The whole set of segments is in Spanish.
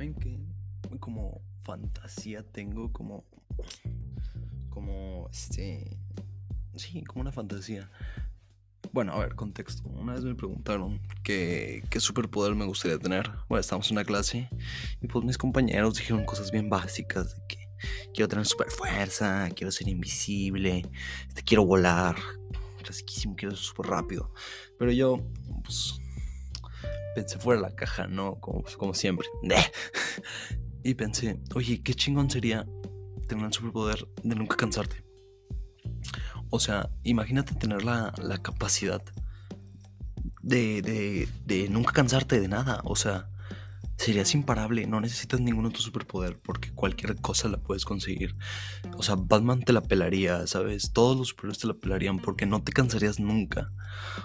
¿saben qué? Como fantasía tengo, como. Como este. Sí, como una fantasía. Bueno, a ver, contexto. Una vez me preguntaron qué, qué superpoder me gustaría tener. Bueno, estábamos en una clase y pues mis compañeros dijeron cosas bien básicas de que quiero tener super fuerza, quiero ser invisible, este, quiero volar, clasiquísimo, quiero ser súper rápido. Pero yo, pues, pensé fuera de la caja, ¿no? Como, como siempre. y pensé, oye, qué chingón sería tener el superpoder de nunca cansarte. O sea, imagínate tener la, la capacidad de, de, de, nunca cansarte de nada. O sea, serías imparable. No necesitas ningún otro superpoder porque cualquier cosa la puedes conseguir. O sea, Batman te la pelaría, ¿sabes? Todos los superhéroes te la pelarían porque no te cansarías nunca.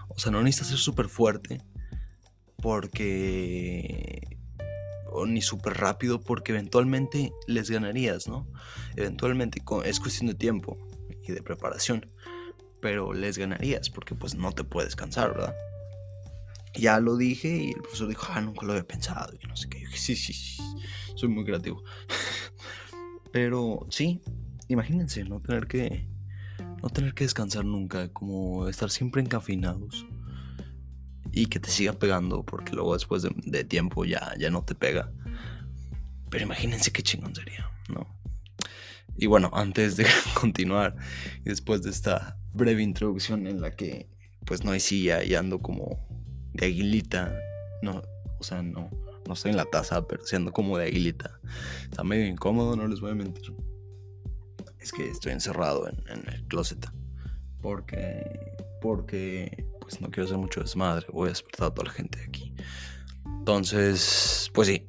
O sea, no necesitas ser súper fuerte porque... O ni súper rápido porque eventualmente les ganarías, ¿no? Eventualmente es cuestión de tiempo y de preparación. Pero les ganarías porque pues no te puedes cansar, ¿verdad? Ya lo dije y el profesor dijo, ah, nunca lo había pensado y no sé qué. Yo dije, sí, sí, sí, soy muy creativo. Pero sí, imagínense no tener que no tener que descansar nunca, como estar siempre encafinados y que te siga pegando porque luego después de, tiempo ya, ya no te pega. Pero imagínense qué chingón sería, ¿no? Y bueno, antes de continuar después de esta breve introducción en la que pues no hay silla y ando como de aguilita, no, o sea, no, no estoy en la taza, pero siendo como de aguilita. Está medio incómodo, no les voy a mentir. Es que estoy encerrado en, en el closet. Porque, porque pues no quiero hacer mucho desmadre, voy a despertar a toda la gente de aquí. Entonces, pues sí.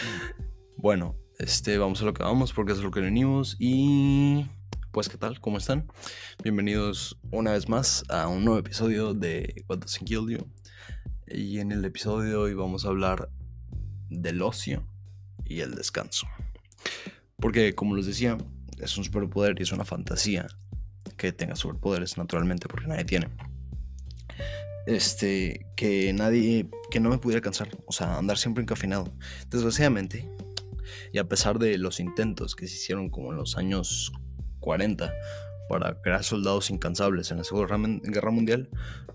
bueno, este, vamos a lo que vamos porque es lo que venimos y pues qué tal, ¿cómo están? Bienvenidos una vez más a un nuevo episodio de What Doesn't Kill You. Y en el episodio de hoy vamos a hablar del ocio y el descanso. Porque como les decía, es un superpoder y es una fantasía que tenga superpoderes naturalmente porque nadie tiene este, que nadie, que no me pudiera cansar, o sea, andar siempre encafinado. Desgraciadamente, y a pesar de los intentos que se hicieron como en los años 40 para crear soldados incansables en la Segunda Guerra Mundial,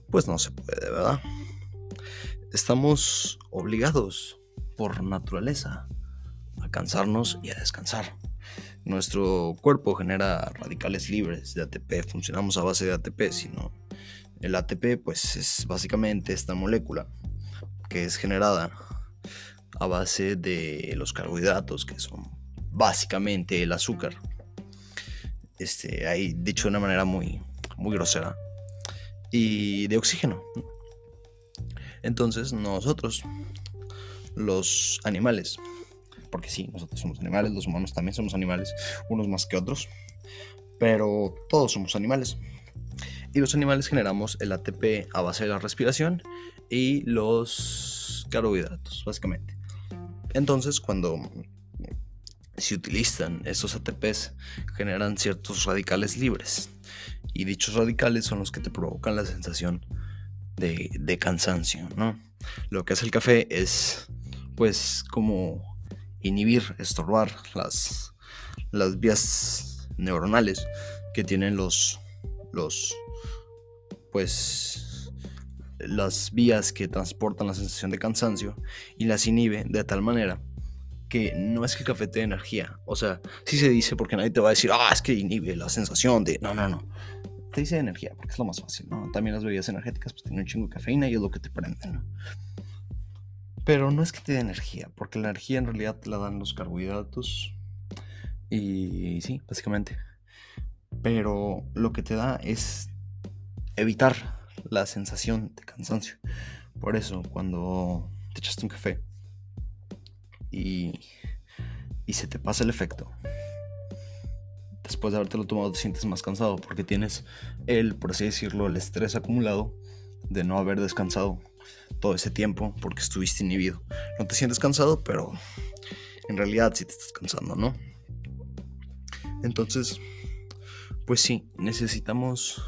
pues no se puede, ¿verdad? Estamos obligados por naturaleza a cansarnos y a descansar. Nuestro cuerpo genera radicales libres de ATP, funcionamos a base de ATP, si no el ATP pues es básicamente esta molécula que es generada a base de los carbohidratos que son básicamente el azúcar. Este, ahí dicho de una manera muy, muy grosera. Y de oxígeno. Entonces nosotros, los animales, porque sí, nosotros somos animales, los humanos también somos animales, unos más que otros, pero todos somos animales. Y los animales generamos el ATP a base de la respiración y los carbohidratos, básicamente. Entonces, cuando se utilizan estos ATPs, generan ciertos radicales libres. Y dichos radicales son los que te provocan la sensación de, cansancio, ¿no? Lo que hace el café es, pues, como inhibir, estorbar las, las vías neuronales que tienen los pues las vías que transportan la sensación de cansancio y las inhibe de tal manera que no es que el café te dé energía. O sea, sí se dice porque nadie te va a decir, ah, es que inhibe la sensación de. No, no, no. Te dice energía porque es lo más fácil, ¿no? También las bebidas energéticas pues tienen un chingo de cafeína y es lo que te prende, ¿no? Pero no es que te dé energía, porque la energía en realidad te la dan los carbohidratos. Y sí, básicamente. Pero lo que te da es evitar la sensación de cansancio. Por eso, cuando te echaste un café y, y se te pasa el efecto, después de haberte lo tomado te sientes más cansado porque tienes el, por así decirlo, el estrés acumulado de no haber descansado todo ese tiempo porque estuviste inhibido. No te sientes cansado, pero en realidad sí te estás cansando, ¿no? Entonces, pues sí, necesitamos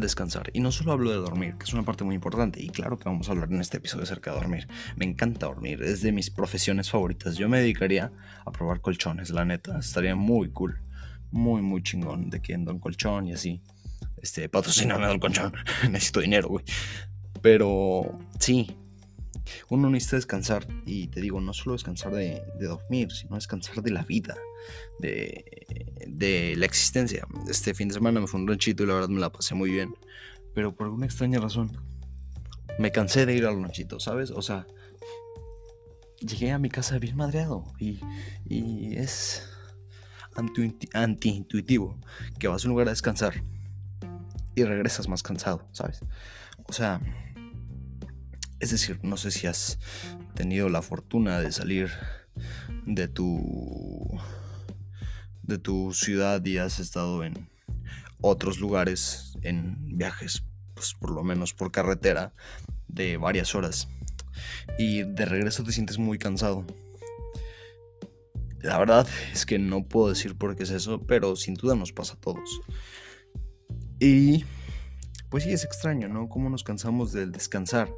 descansar. Y no solo hablo de dormir, que es una parte muy importante. Y claro que vamos a hablar en este episodio acerca de dormir. Me encanta dormir, es de mis profesiones favoritas. Yo me dedicaría a probar colchones, la neta. Estaría muy cool. Muy, muy chingón de que un colchón y así. Este, patrociname el colchón. Necesito dinero, güey. Pero sí, uno necesita descansar. Y te digo, no solo descansar de, dormir, sino descansar de la vida, de, la existencia. Este fin de semana me fue un ranchito y la verdad me la pasé muy bien. Pero por alguna extraña razón, me cansé de ir al ranchito, ¿sabes? O sea, llegué a mi casa bien madreado. Y, y es anti-intuitivo que vas a un lugar a descansar y regresas más cansado, ¿sabes? O sea, es decir, no sé si has tenido la fortuna de salir de tu de tu ciudad y has estado en otros lugares en viajes, pues por lo menos por carretera de varias horas y de regreso te sientes muy cansado. La verdad es que no puedo decir por qué es eso, pero sin duda nos pasa a todos. Y pues sí, es extraño, ¿no? Cómo nos cansamos del descansar.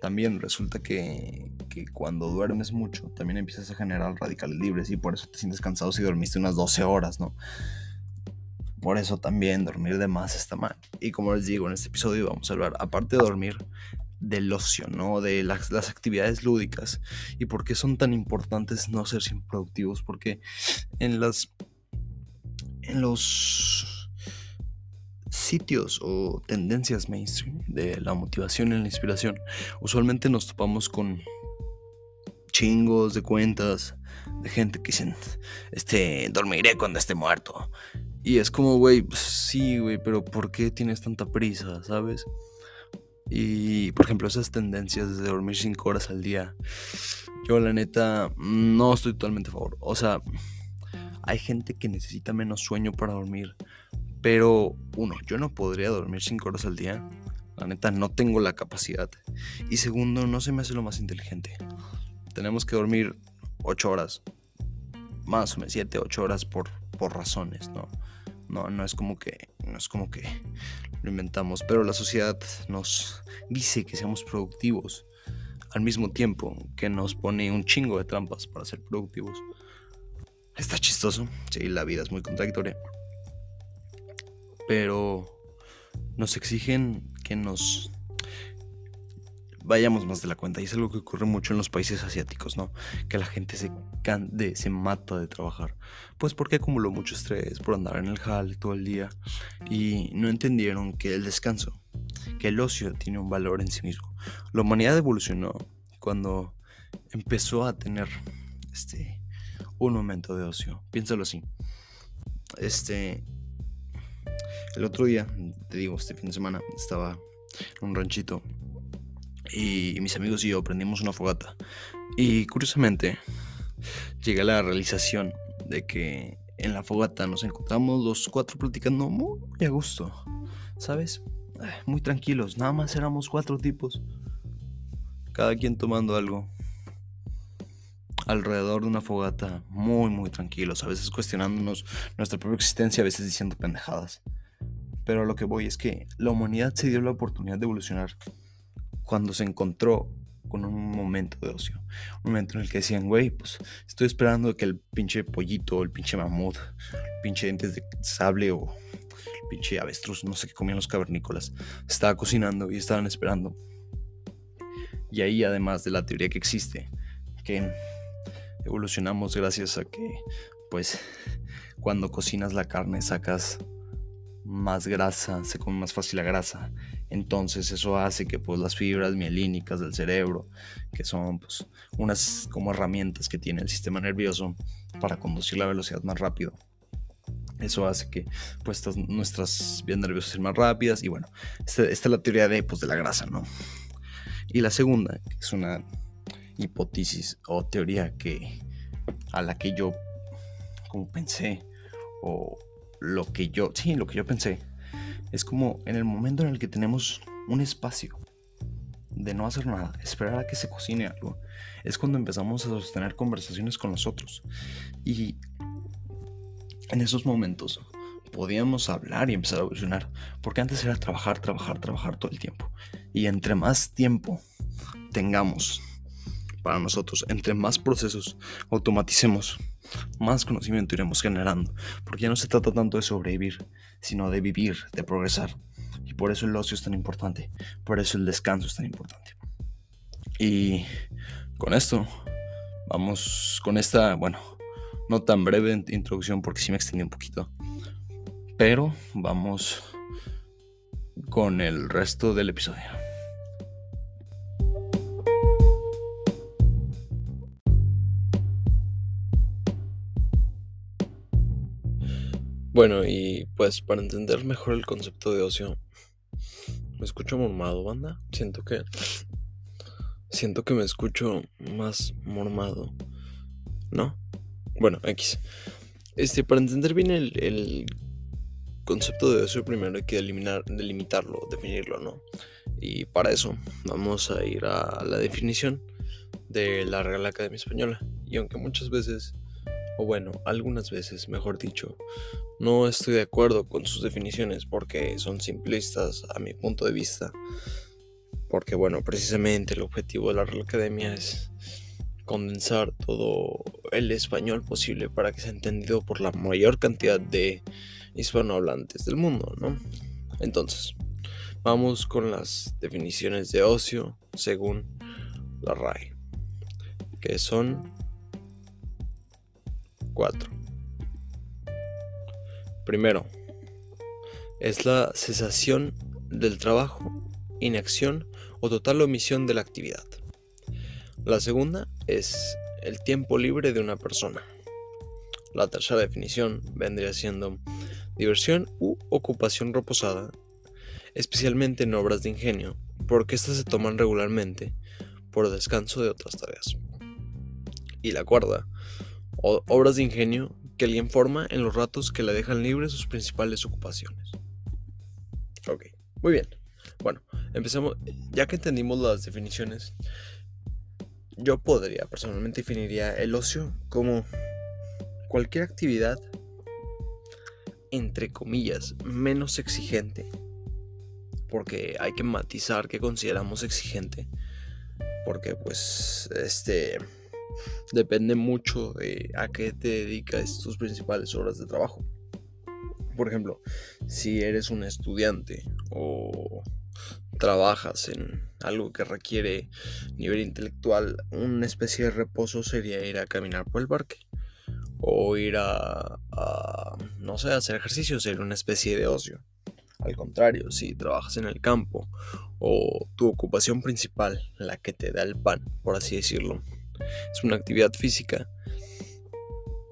También resulta que, cuando duermes mucho, también empiezas a generar radicales libres y por eso te sientes cansado si dormiste unas 12 horas, ¿no? Por eso también dormir de más está mal. Y como les digo, en este episodio vamos a hablar, aparte de dormir, del ocio, ¿no? De las, las, actividades lúdicas y por qué son tan importantes no ser siempre productivos, porque en las en los sitios o tendencias mainstream de la motivación y la inspiración, usualmente nos topamos con chingos de cuentas de gente que dicen, este, dormiré cuando esté muerto. Y es como, güey, pues, sí, güey, pero ¿por qué tienes tanta prisa, sabes? Y, por ejemplo, esas tendencias de dormir 5 horas al día, yo la neta no estoy totalmente a favor. O sea, hay gente que necesita menos sueño para dormir, pero, uno, yo no podría dormir 5 horas al día. La neta, no tengo la capacidad. Y segundo, no se me hace lo más inteligente. Tenemos que dormir 8 horas. Más o menos 7, 8 horas por, por razones, ¿no? No, no es como que. No es como que lo inventamos. Pero la sociedad nos dice que seamos productivos. Al mismo tiempo que nos pone un chingo de trampas para ser productivos. Está chistoso. Sí, la vida es muy contradictoria pero nos exigen que nos vayamos más de la cuenta. Y es algo que ocurre mucho en los países asiáticos, ¿no? Que la gente se, se mata de trabajar. Pues porque acumuló mucho estrés por andar en el hall todo el día. Y no entendieron que el descanso, que el ocio tiene un valor en sí mismo. La humanidad evolucionó cuando empezó a tener este un momento de ocio. Piénsalo así. Este, el otro día, te digo, este fin de semana, estaba en un ranchito y mis amigos y yo prendimos una fogata. Y curiosamente, llegué a la realización de que en la fogata nos encontramos los cuatro platicando muy a gusto, ¿sabes? Muy tranquilos, nada más éramos cuatro tipos, cada quien tomando algo alrededor de una fogata, muy, muy tranquilos, a veces cuestionándonos nuestra propia existencia, a veces diciendo pendejadas. Pero lo que voy es que la humanidad se dio la oportunidad de evolucionar cuando se encontró con un momento de ocio. Un momento en el que decían, güey, pues estoy esperando que el pinche pollito, el pinche mamut, el pinche dientes de sable o pinche avestruz, no sé qué comían los cavernícolas, estaba cocinando y estaban esperando. Y ahí, además de la teoría que existe, que evolucionamos gracias a que, pues, cuando cocinas la carne sacas más grasa, se come más fácil la grasa. Entonces eso hace que pues las fibras mielínicas del cerebro, que son pues unas como herramientas que tiene el sistema nervioso para conducir la velocidad más rápido. Eso hace que pues nuestras vías nerviosas sean más rápidas y bueno, esta, esta, es la teoría de, pues, de la grasa, ¿no? Y la segunda, que es una hipótesis o teoría que a la que yo como pensé o lo que yo, sí, lo que yo pensé, es como en el momento en el que tenemos un espacio de no hacer nada, esperar a que se cocine algo, es cuando empezamos a sostener conversaciones con nosotros. Y en esos momentos podíamos hablar y empezar a evolucionar. Porque antes era trabajar, trabajar, trabajar todo el tiempo. Y entre más tiempo tengamos para nosotros, entre más procesos automaticemos, más conocimiento iremos generando. Porque ya no se trata tanto de sobrevivir, sino de vivir, de progresar. Y por eso el ocio es tan importante. Por eso el descanso es tan importante. Y con esto, vamos con esta, bueno, no tan breve introducción porque sí me extendí un poquito. Pero vamos con el resto del episodio. Bueno, y pues para entender mejor el concepto de ocio, me escucho mormado, banda. Siento que. Siento que me escucho más mormado. ¿No? Bueno, X. Este, para entender bien el, concepto de ocio, primero hay que eliminar, delimitarlo, definirlo, ¿no? Y para eso vamos a ir a la definición de la Real Academia Española. Y aunque muchas veces, o bueno, algunas veces, mejor dicho, no estoy de acuerdo con sus definiciones porque son simplistas a mi punto de vista. Porque bueno, precisamente el objetivo de la Real Academia es condensar todo el español posible para que sea entendido por la mayor cantidad de hispanohablantes del mundo, ¿no? Entonces, vamos con las definiciones de ocio según la RAE, que son cuatro. Primero, es la cesación del trabajo, inacción o total omisión de la actividad. La segunda es el tiempo libre de una persona. La tercera definición vendría siendo diversión u ocupación reposada, especialmente en obras de ingenio, porque éstas se toman regularmente por descanso de otras tareas. Y la cuarta, obras de ingenio que alguien forma en los ratos que le dejan libres sus principales ocupaciones. Ok, muy bien. Bueno, empezamos. Ya que entendimos las definiciones, yo podría, personalmente definiría el ocio como cualquier actividad, entre comillas, menos exigente, porque hay que matizar qué consideramos exigente, porque pues este depende mucho de a qué te dedicas tus principales horas de trabajo. Por ejemplo, si eres un estudiante o trabajas en algo que requiere nivel intelectual, una especie de reposo sería ir a caminar por el parque. O ir a, no sé, hacer ejercicio, sería una especie de ocio. Al contrario, si trabajas en el campo o tu ocupación principal, la que te da el pan, por así decirlo, es una actividad física.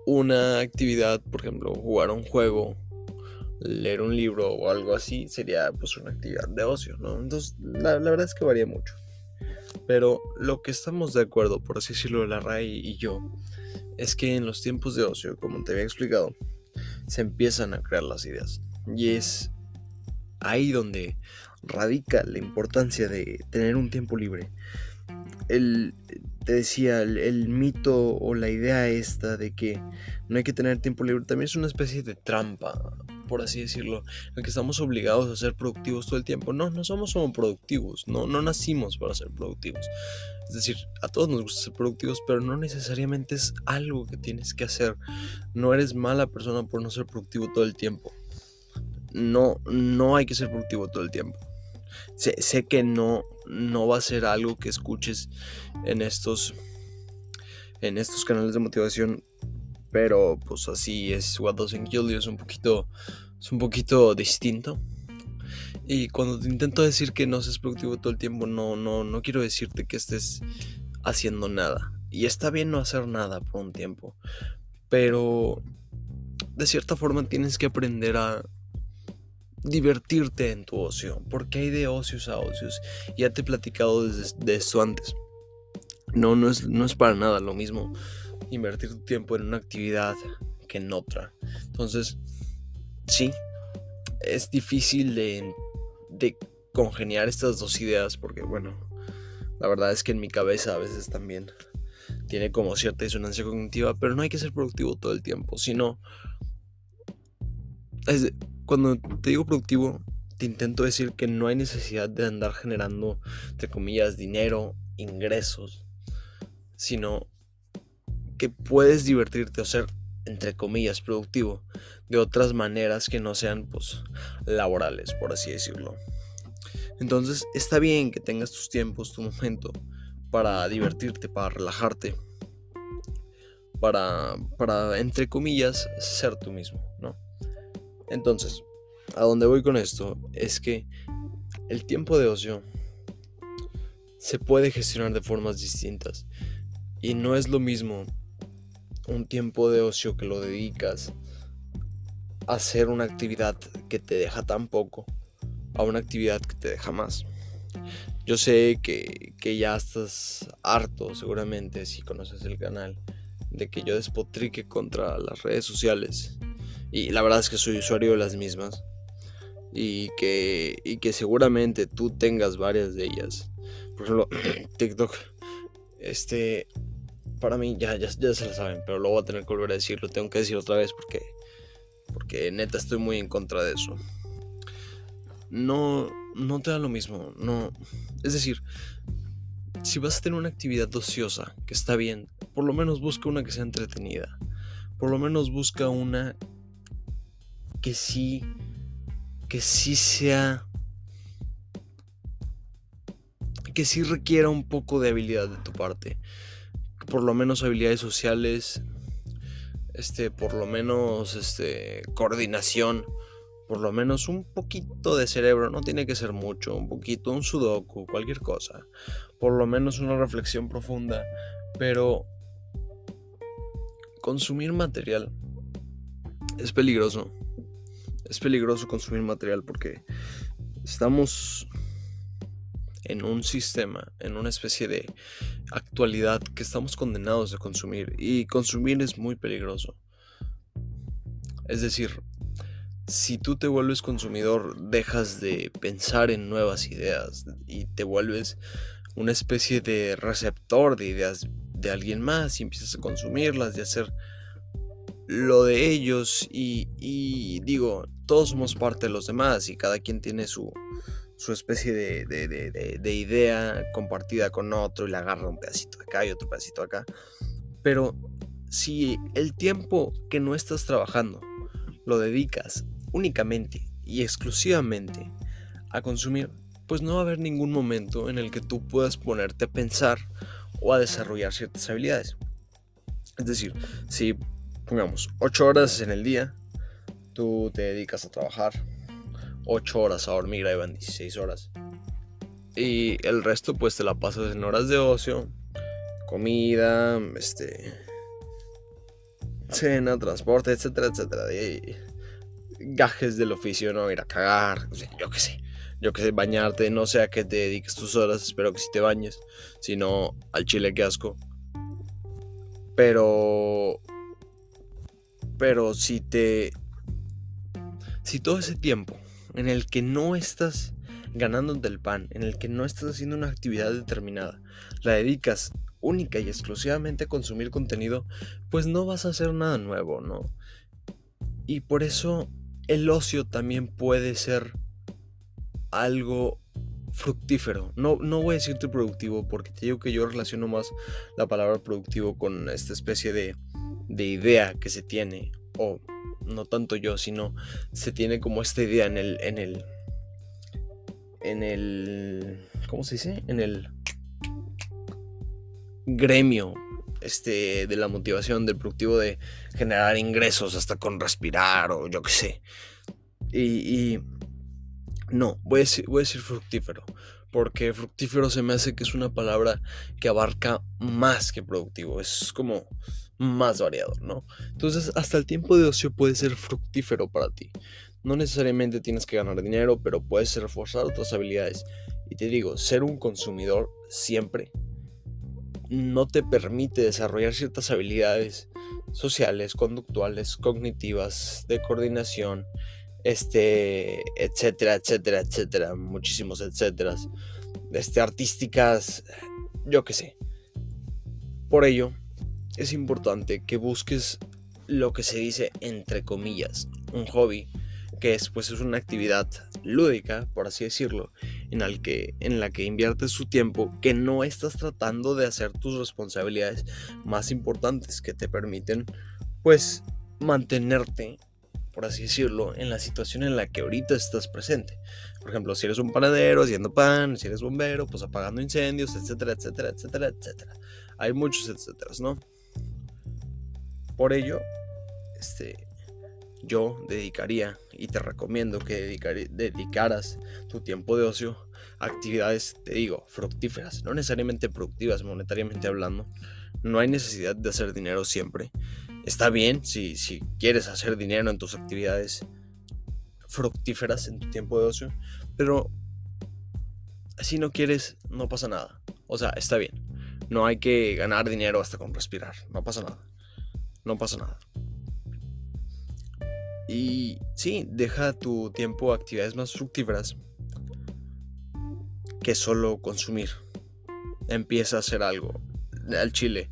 Una actividad, por ejemplo, jugar un juego leer un libro o algo así sería pues una actividad de ocio, ¿no? Entonces la, verdad es que varía mucho. Pero lo que estamos de acuerdo, por así decirlo, la RAI y yo, es que en los tiempos de ocio, como te había explicado, se empiezan a crear las ideas. Y es ahí donde radica la importancia de tener un tiempo libre. El, te decía, el, mito o la idea esta de que no hay que tener tiempo libre también es una especie de trampa por así decirlo, en que estamos obligados a ser productivos todo el tiempo. No, no somos productivos, no, no nacimos para ser productivos. Es decir, a todos nos gusta ser productivos, pero no necesariamente es algo que tienes que hacer. No eres mala persona por no ser productivo todo el tiempo. No, no hay que ser productivo todo el tiempo. Sé, que no, no va a ser algo que escuches en estos, en estos canales de motivación pero pues así es What Doesn't Kill You, es un poquito, es un poquito distinto. Y cuando te intento decir que no seas productivo todo el tiempo, no, no, no quiero decirte que estés haciendo nada. Y está bien no hacer nada por un tiempo. Pero de cierta forma tienes que aprender a divertirte en tu ocio. Porque hay de ocios a ocios. Ya te he platicado de, de esto antes. No, no es, no es para nada lo mismo invertir tu tiempo en una actividad que en otra. Entonces, sí, es difícil de, de congeniar estas dos ideas porque, bueno, la verdad es que en mi cabeza a veces también tiene como cierta disonancia cognitiva, pero no hay que ser productivo todo el tiempo, sino cuando te digo productivo, te intento decir que no hay necesidad de andar generando, entre comillas, dinero, ingresos, sino que puedes divertirte o ser, entre comillas, productivo de otras maneras que no sean, pues, laborales, por así decirlo. Entonces, está bien que tengas tus tiempos, tu momento, para divertirte, para relajarte, para, para, entre comillas, ser tú mismo, ¿no? Entonces, a donde voy con esto es que el tiempo de ocio se puede gestionar de formas distintas y no es lo mismo un tiempo de ocio que lo dedicas a hacer una actividad que te deja tan poco a una actividad que te deja más. Yo sé que, que ya estás harto seguramente si conoces el canal de que yo despotrique contra las redes sociales y la verdad es que soy usuario de las mismas y que, y que seguramente tú tengas varias de ellas. Por ejemplo, TikTok, este, para mí ya, ya, ya, se la saben, pero lo voy a tener que volver a decirlo, tengo que decir otra vez porque, porque neta estoy muy en contra de eso. No, no te da lo mismo, no, es decir, si vas a tener una actividad ociosa, que está bien, por lo menos busca una que sea entretenida. Por lo menos busca una que sí que sí sea que sí requiera un poco de habilidad de tu parte. Por lo menos habilidades sociales, este, por lo menos este, coordinación, por lo menos un poquito de cerebro, no tiene que ser mucho, un poquito, un sudoku, cualquier cosa, por lo menos una reflexión profunda, pero consumir material es peligroso es peligroso consumir material porque estamos en un sistema, en una especie de actualidad que estamos condenados a consumir y consumir es muy peligroso. Es decir, si tú te vuelves consumidor, dejas de pensar en nuevas ideas y te vuelves una especie de receptor de ideas de alguien más y empiezas a consumirlas, y hacer lo de ellos y, digo, todos somos parte de los demás y cada quien tiene su, su especie de, de, idea compartida con otro y le agarra un pedacito acá y otro pedacito acá. Pero si el tiempo que no estás trabajando lo dedicas únicamente y exclusivamente a consumir, pues no va a haber ningún momento en el que tú puedas ponerte a pensar o a desarrollar ciertas habilidades. Es decir, si pongamos, 8 horas en el día, tú te dedicas a trabajar, 8 horas a dormir, ahí van 16 horas. Y el resto pues te la pasas en horas de ocio, comida, este cena, transporte, etcétera, etcétera. Y gajes del oficio, no ir a cagar, yo qué sé. Yo qué sé, bañarte, no sé a qué te dediques tus horas, espero que si te bañes, si no al chile que asco. Pero pero si te... Si todo ese tiempo en el que no estás ganándote el pan, en el que no estás haciendo una actividad determinada, la dedicas única y exclusivamente a consumir contenido, pues no vas a hacer nada nuevo, ¿no? Y por eso el ocio también puede ser algo fructífero. No, no voy a decirte productivo porque te digo que yo relaciono más la palabra productivo con esta especie de de idea que se tiene, o no tanto yo, sino se tiene como esta idea en el, en el, en el, ¿cómo se dice? En el gremio este, de la motivación, del productivo de generar ingresos hasta con respirar o yo qué sé. Y, no, a, decir, voy a decir fructífero, porque fructífero se me hace que es una palabra que abarca más que productivo, es como más variado, ¿no? Entonces, hasta el tiempo de ocio puede ser fructífero para ti. No necesariamente tienes que ganar dinero, pero puedes reforzar otras habilidades. Y te digo, ser un consumidor siempre no te permite desarrollar ciertas habilidades sociales, conductuales, cognitivas, de coordinación, este, etcétera, etcétera, etcétera, muchísimos etcétera, este, artísticas, yo qué sé. Por ello, es importante que busques lo que se dice entre comillas, un hobby que es pues es una actividad lúdica, por así decirlo, en, el que, en la que inviertes su tiempo, que no estás tratando de hacer tus responsabilidades más importantes que te permiten pues mantenerte, por así decirlo, en la situación en la que ahorita estás presente. Por ejemplo, si eres un panadero haciendo pan, si eres bombero, pues apagando incendios, etcétera, etcétera, etcétera, etcétera. Hay muchos etcétera, ¿no? Por ello, este, yo dedicaría y te recomiendo que dedicaras tu tiempo de ocio a actividades, te digo, fructíferas, no necesariamente productivas monetariamente hablando. No hay necesidad de hacer dinero siempre. Está bien si, si quieres hacer dinero en tus actividades fructíferas en tu tiempo de ocio, pero si no quieres, no pasa nada. O sea, está bien. No hay que ganar dinero hasta con respirar. No pasa nada. No pasa nada. Y sí, deja tu tiempo a actividades más fructíferas que solo consumir. Empieza a hacer algo. Al chile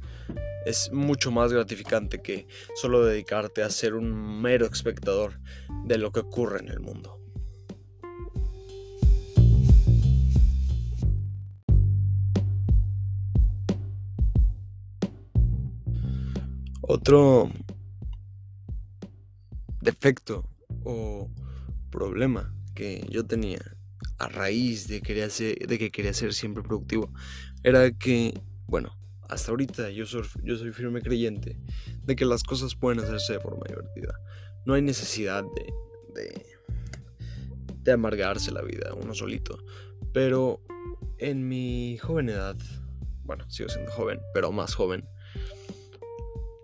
es mucho más gratificante que solo dedicarte a ser un mero espectador de lo que ocurre en el mundo. Otro defecto o problema que yo tenía a raíz de, de que quería ser siempre productivo era que, bueno, hasta ahorita yo soy, yo soy firme creyente de que las cosas pueden hacerse de forma divertida. No hay necesidad de, de, de amargarse la vida uno solito. Pero en mi joven edad, bueno, sigo siendo joven, pero más joven,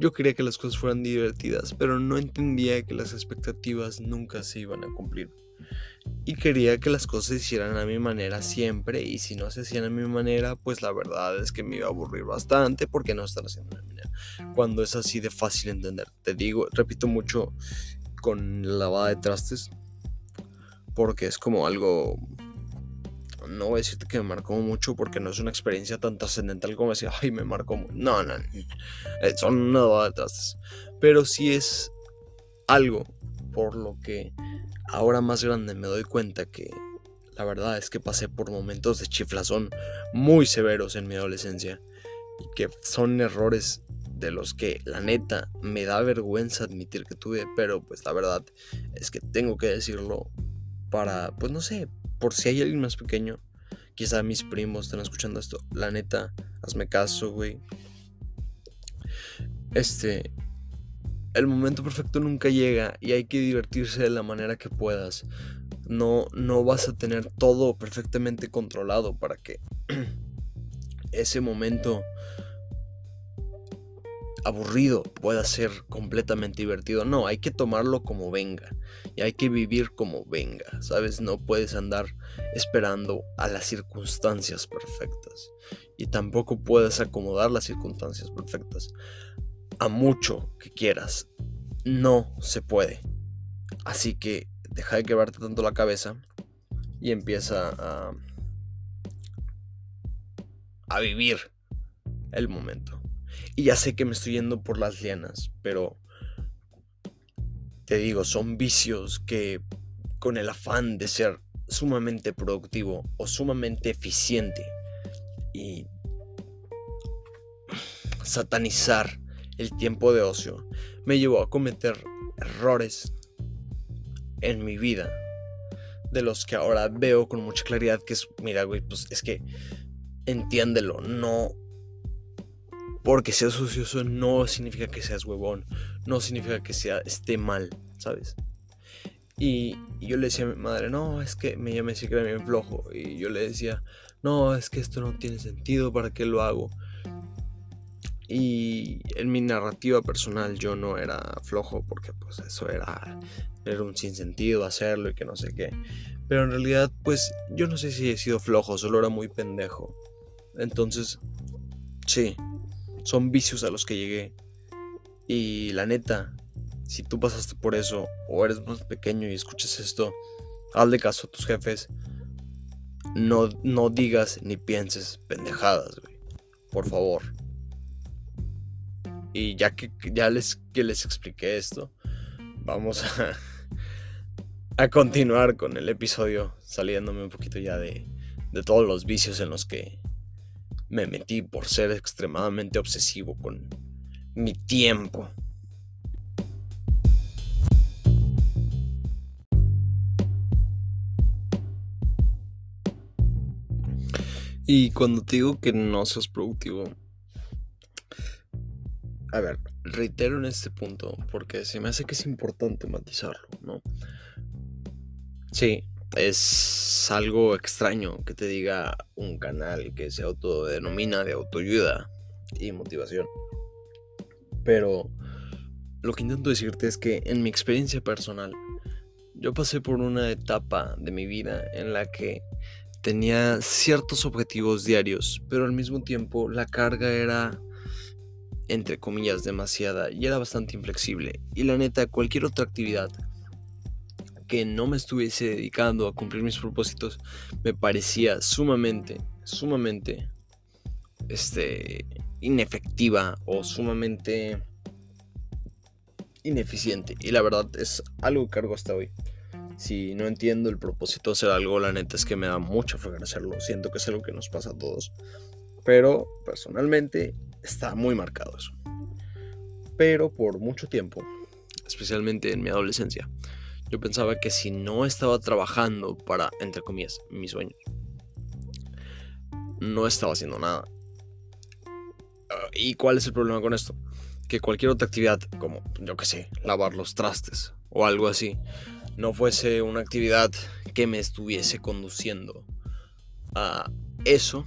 yo quería que las cosas fueran divertidas, pero no entendía que las expectativas nunca se iban a cumplir. Y quería que las cosas se hicieran a mi manera siempre, y si no se hacían a mi manera, pues la verdad es que me iba a aburrir bastante porque no están haciendo a mi manera. Cuando es así de fácil entender, te digo, repito mucho con la lavada de trastes, porque es como algo no voy a decirte que me marcó mucho porque no es una experiencia tan trascendental como decir, ay, me marcó mucho. No, no, eh, son una de trastes. Pero sí es algo por lo que ahora más grande me doy cuenta que la verdad es que pasé por momentos de chiflazón muy severos en mi adolescencia y que son errores de los que la neta me da vergüenza admitir que tuve, pero pues la verdad es que tengo que decirlo para, pues no sé, por si hay alguien más pequeño, quizá mis primos están escuchando esto, la neta, hazme caso, güey. Este, el momento perfecto nunca llega y hay que divertirse de la manera que puedas. No, no vas a tener todo perfectamente controlado para que ese momento aburrido pueda ser completamente divertido. No, hay que tomarlo como venga y hay que vivir como venga, ¿sabes? No puedes andar esperando a las circunstancias perfectas y tampoco puedes acomodar las circunstancias perfectas a mucho que quieras. No se puede. Así que deja de quebrarte tanto la cabeza y empieza a, a vivir el momento. Y ya sé que me estoy yendo por las lianas, pero te digo, son vicios que con el afán de ser sumamente productivo o sumamente eficiente y satanizar el tiempo de ocio me llevó a cometer errores en mi vida de los que ahora veo con mucha claridad que es, mira, güey, pues es que entiéndelo, no porque seas ocioso no significa que seas huevón, no significa que sea, esté mal, ¿sabes? Y, yo le decía a mi madre, no, es que me, decía que era bien flojo. Y yo le decía, no, es que esto no tiene sentido, ¿para qué lo hago? Y en mi narrativa personal yo no era flojo porque pues eso era, era un sinsentido hacerlo y que no sé qué. Pero en realidad pues yo no sé si he sido flojo, solo era muy pendejo. Entonces, sí, son vicios a los que llegué. Y la neta, si tú pasaste por eso o eres más pequeño y escuchas esto, hazle caso a tus jefes. No, no digas ni pienses pendejadas, güey. Por favor. Y ya que ya les, que les expliqué esto, vamos a, a continuar con el episodio, saliéndome un poquito ya de, de todos los vicios en los que me metí por ser extremadamente obsesivo con mi tiempo. Y cuando te digo que no seas productivo, a ver, reitero en este punto, porque se me hace que es importante matizarlo, ¿no? Sí, es algo extraño que te diga un canal que se autodenomina de autoayuda y motivación. Pero lo que intento decirte es que en mi experiencia personal, yo pasé por una etapa de mi vida en la que tenía ciertos objetivos diarios, pero al mismo tiempo la carga era, entre comillas, demasiada y era bastante inflexible. Y la neta, cualquier otra actividad que no me estuviese dedicando a cumplir mis propósitos me parecía sumamente, sumamente, este, inefectiva o sumamente ineficiente. Y la verdad es algo que cargo hasta hoy. Si no entiendo el propósito de hacer algo, la neta es que me da mucha flojera hacerlo. Siento que es algo que nos pasa a todos. Pero personalmente está muy marcado eso. Pero por mucho tiempo, especialmente en mi adolescencia, yo pensaba que si no estaba trabajando para, entre comillas, mis sueños, no estaba haciendo nada. Ah, ¿Y cuál es el problema con esto? Que cualquier otra actividad, como, yo qué sé, lavar los trastes o algo así, no fuese una actividad que me estuviese conduciendo a eso,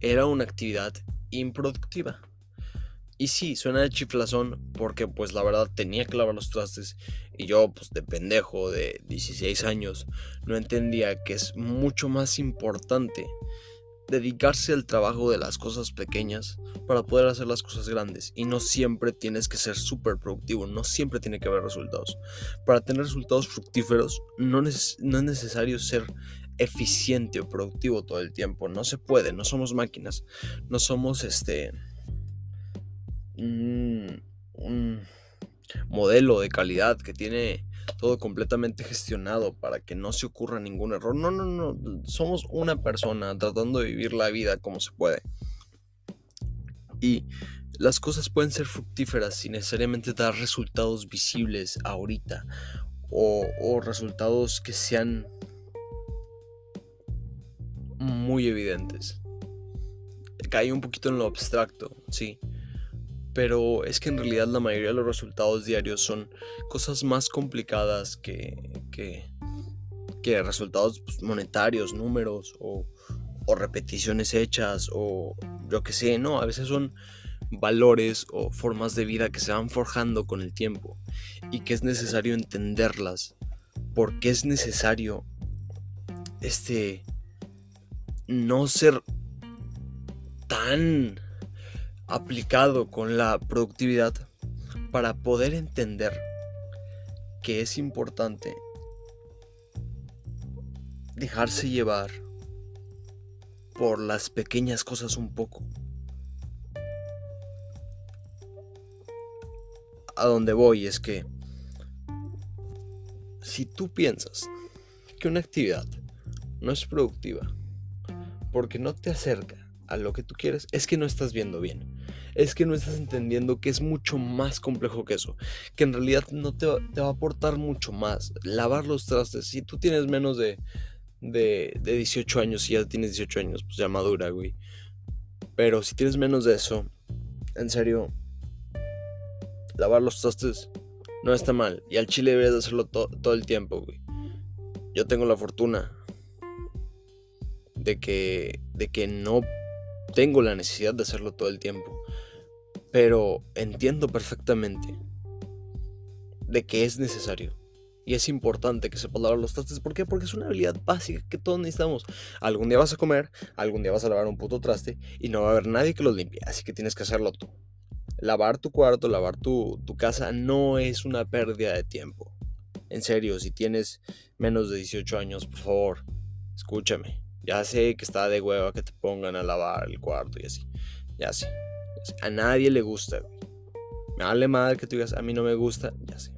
era una actividad improductiva. Y sí, suena de chiflazón porque pues la verdad tenía que lavar los trastes y yo pues de pendejo de 16 años no entendía que es mucho más importante dedicarse al trabajo de las cosas pequeñas para poder hacer las cosas grandes y no siempre tienes que ser súper productivo, no siempre tiene que haber resultados. Para tener resultados fructíferos no, no es necesario ser eficiente o productivo todo el tiempo, no se puede, no somos máquinas, no somos este un, modelo de calidad que tiene todo completamente gestionado para que no se ocurra ningún error. No, no, no. Somos una persona tratando de vivir la vida como se puede. Y las cosas pueden ser fructíferas sin necesariamente dar resultados visibles ahorita. O, o resultados que sean muy evidentes. Cae un poquito en lo abstracto, sí pero es que en realidad la mayoría de los resultados diarios son cosas más complicadas que, que, que resultados pues, monetarios, números o, o, repeticiones hechas o yo que sé, no, a veces son valores o formas de vida que se van forjando con el tiempo y que es necesario entenderlas porque es necesario este no ser tan aplicado con la productividad para poder entender que es importante dejarse llevar por las pequeñas cosas un poco. A donde voy es que si tú piensas que una actividad no es productiva porque no te acerca a lo que tú quieres, es que no estás viendo bien es que no estás entendiendo que es mucho más complejo que eso. Que en realidad no te va, a aportar mucho más. Lavar los trastes. Si tú tienes menos de, de, de 18 años, si ya tienes 18 años, pues ya madura, güey. Pero si tienes menos de eso, en serio, lavar los trastes no está mal. Y al chile deberías hacerlo todo el tiempo, güey. Yo tengo la fortuna de que, de que no tengo la necesidad de hacerlo todo el tiempo pero entiendo perfectamente de que es necesario. Y es importante que sepas lavar los trastes. ¿Por qué? Porque es una habilidad básica que todos necesitamos. Algún día vas a comer, algún día vas a lavar un puto traste y no va a haber nadie que los limpie. Así que tienes que hacerlo tú. Lavar tu cuarto, lavar tu, tu casa no es una pérdida de tiempo. En serio, si tienes menos de 18 años, por favor, escúchame. Ya sé que está de hueva que te pongan a lavar el cuarto y así. Ya sé. A nadie le gusta, Me vale mal que tú digas, a mí no me gusta, ya sé.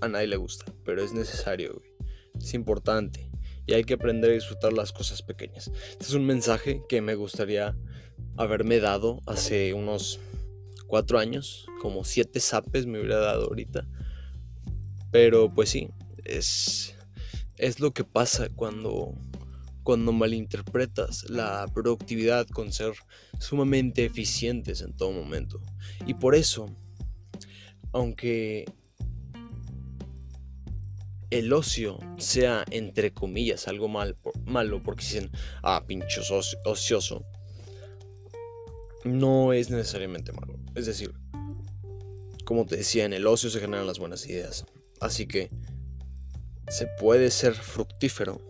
a nadie le gusta, pero es necesario, güey. Es importante y hay que aprender a disfrutar las cosas pequeñas. Este es un mensaje que me gustaría haberme dado hace unos cuatro años, como siete zapes me hubiera dado ahorita. Pero pues sí, es, es lo que pasa cuando, cuando malinterpretas la productividad con ser sumamente eficientes en todo momento. Y por eso, aunque el ocio sea, entre comillas, algo mal, malo, porque dicen, ah, pinchos ocioso, no es necesariamente malo. Es decir, como te decía, en el ocio se generan las buenas ideas. Así que se puede ser fructífero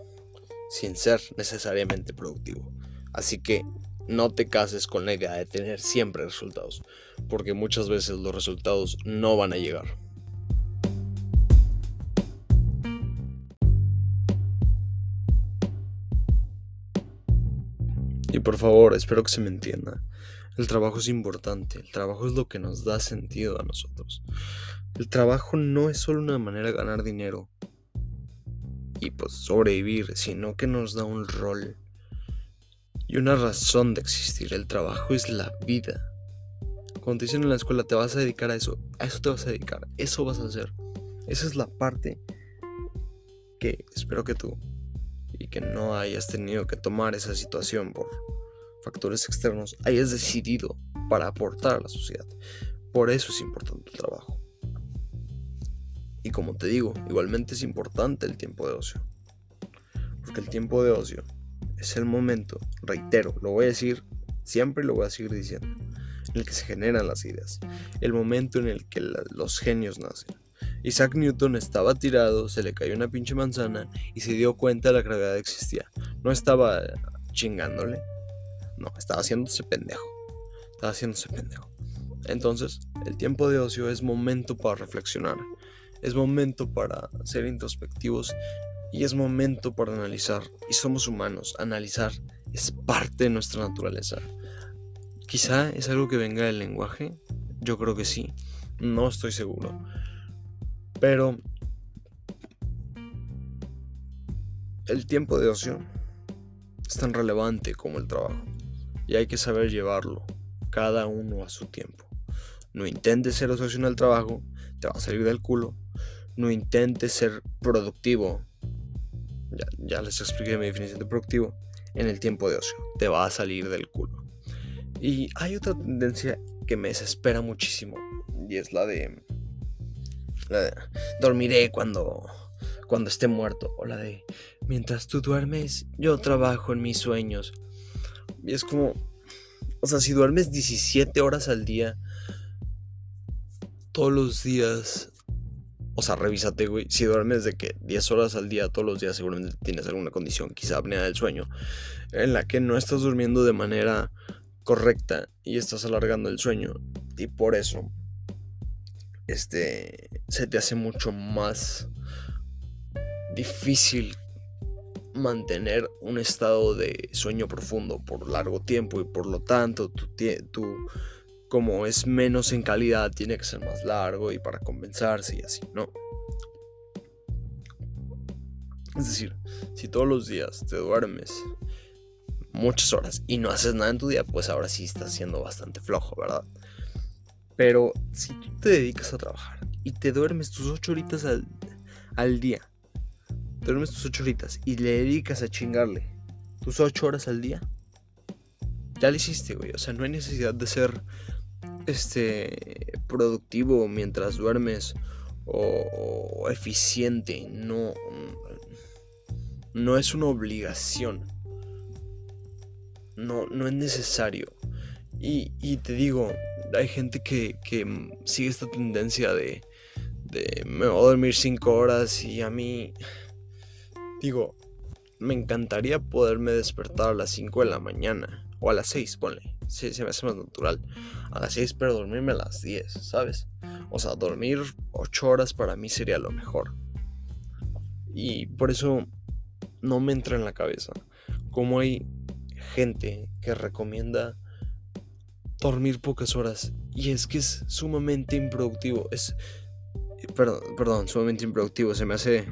sin ser necesariamente productivo. Así que no te cases con la idea de tener siempre resultados, porque muchas veces los resultados no van a llegar. Y por favor, espero que se me entienda. El trabajo es importante, el trabajo es lo que nos da sentido a nosotros. El trabajo no es solo una manera de ganar dinero y sobrevivir, sino que nos da un rol y una razón de existir. El trabajo es la vida. Cuando te dicen en la escuela te vas a dedicar a eso, a eso te vas a dedicar, eso vas a hacer. Esa es la parte que espero que tú y que no hayas tenido que tomar esa situación por factores externos, hayas decidido para aportar a la sociedad. Por eso es importante el trabajo. Y como te digo, igualmente es importante el tiempo de ocio. Porque el tiempo de ocio es el momento, reitero, lo voy a decir siempre y lo voy a seguir diciendo, en el que se generan las ideas. El momento en el que los genios nacen. Isaac Newton estaba tirado, se le cayó una pinche manzana y se dio cuenta de la gravedad existía. No estaba chingándole, no, estaba haciéndose pendejo. Estaba haciéndose pendejo. Entonces, el tiempo de ocio es momento para reflexionar, es momento para ser introspectivos y es momento para analizar. Y somos humanos, analizar es parte de nuestra naturaleza. Quizá es algo que venga del lenguaje, yo creo que sí, no estoy seguro. Pero el tiempo de ocio es tan relevante como el trabajo y hay que saber llevarlo, cada uno a su tiempo. No intentes ser ocio en el trabajo, te va a salir del culo. No intentes ser productivo, ya, ya les expliqué mi definición de productivo, en el tiempo de ocio, te va a salir del culo. Y hay otra tendencia que me desespera muchísimo y es la de, la de dormiré cuando cuando esté muerto o la de mientras tú duermes yo trabajo en mis sueños y es como, o sea, si duermes 17 horas al día, todos los días, o sea, revísate, güey. Si duermes de que 10 horas al día todos los días, seguramente tienes alguna condición, quizá apnea del sueño, en la que no estás durmiendo de manera correcta y estás alargando el sueño. Y por eso, este, se te hace mucho más difícil mantener un estado de sueño profundo por largo tiempo y por lo tanto tu, como es menos en calidad tiene que ser más largo y para compensarse y así, ¿no? Es decir, si todos los días te duermes muchas horas y no haces nada en tu día, pues ahora sí estás siendo bastante flojo, ¿verdad? Pero si tú te dedicas a trabajar y te duermes tus ocho horitas al, al día, duermes tus 8 horitas y le dedicas a chingarle tus 8 horas al día, ya lo hiciste, güey. O sea, no hay necesidad de ser este productivo mientras duermes o, eficiente. No, no es una obligación. No, no es necesario. Y, y te digo, hay gente que, que sigue esta tendencia de, de me voy a dormir 5 horas y a mí Digo, me encantaría poderme despertar a las 5 de la mañana. O a las 6, ponle. Se me hace más natural. A las 6, pero dormirme a las 10, ¿sabes? O sea, dormir 8 horas para mí sería lo mejor. Y por eso no me entra en la cabeza. Como hay gente que recomienda dormir pocas horas. Y es que es sumamente improductivo. Es, perdón, perdón, sumamente improductivo, se me hace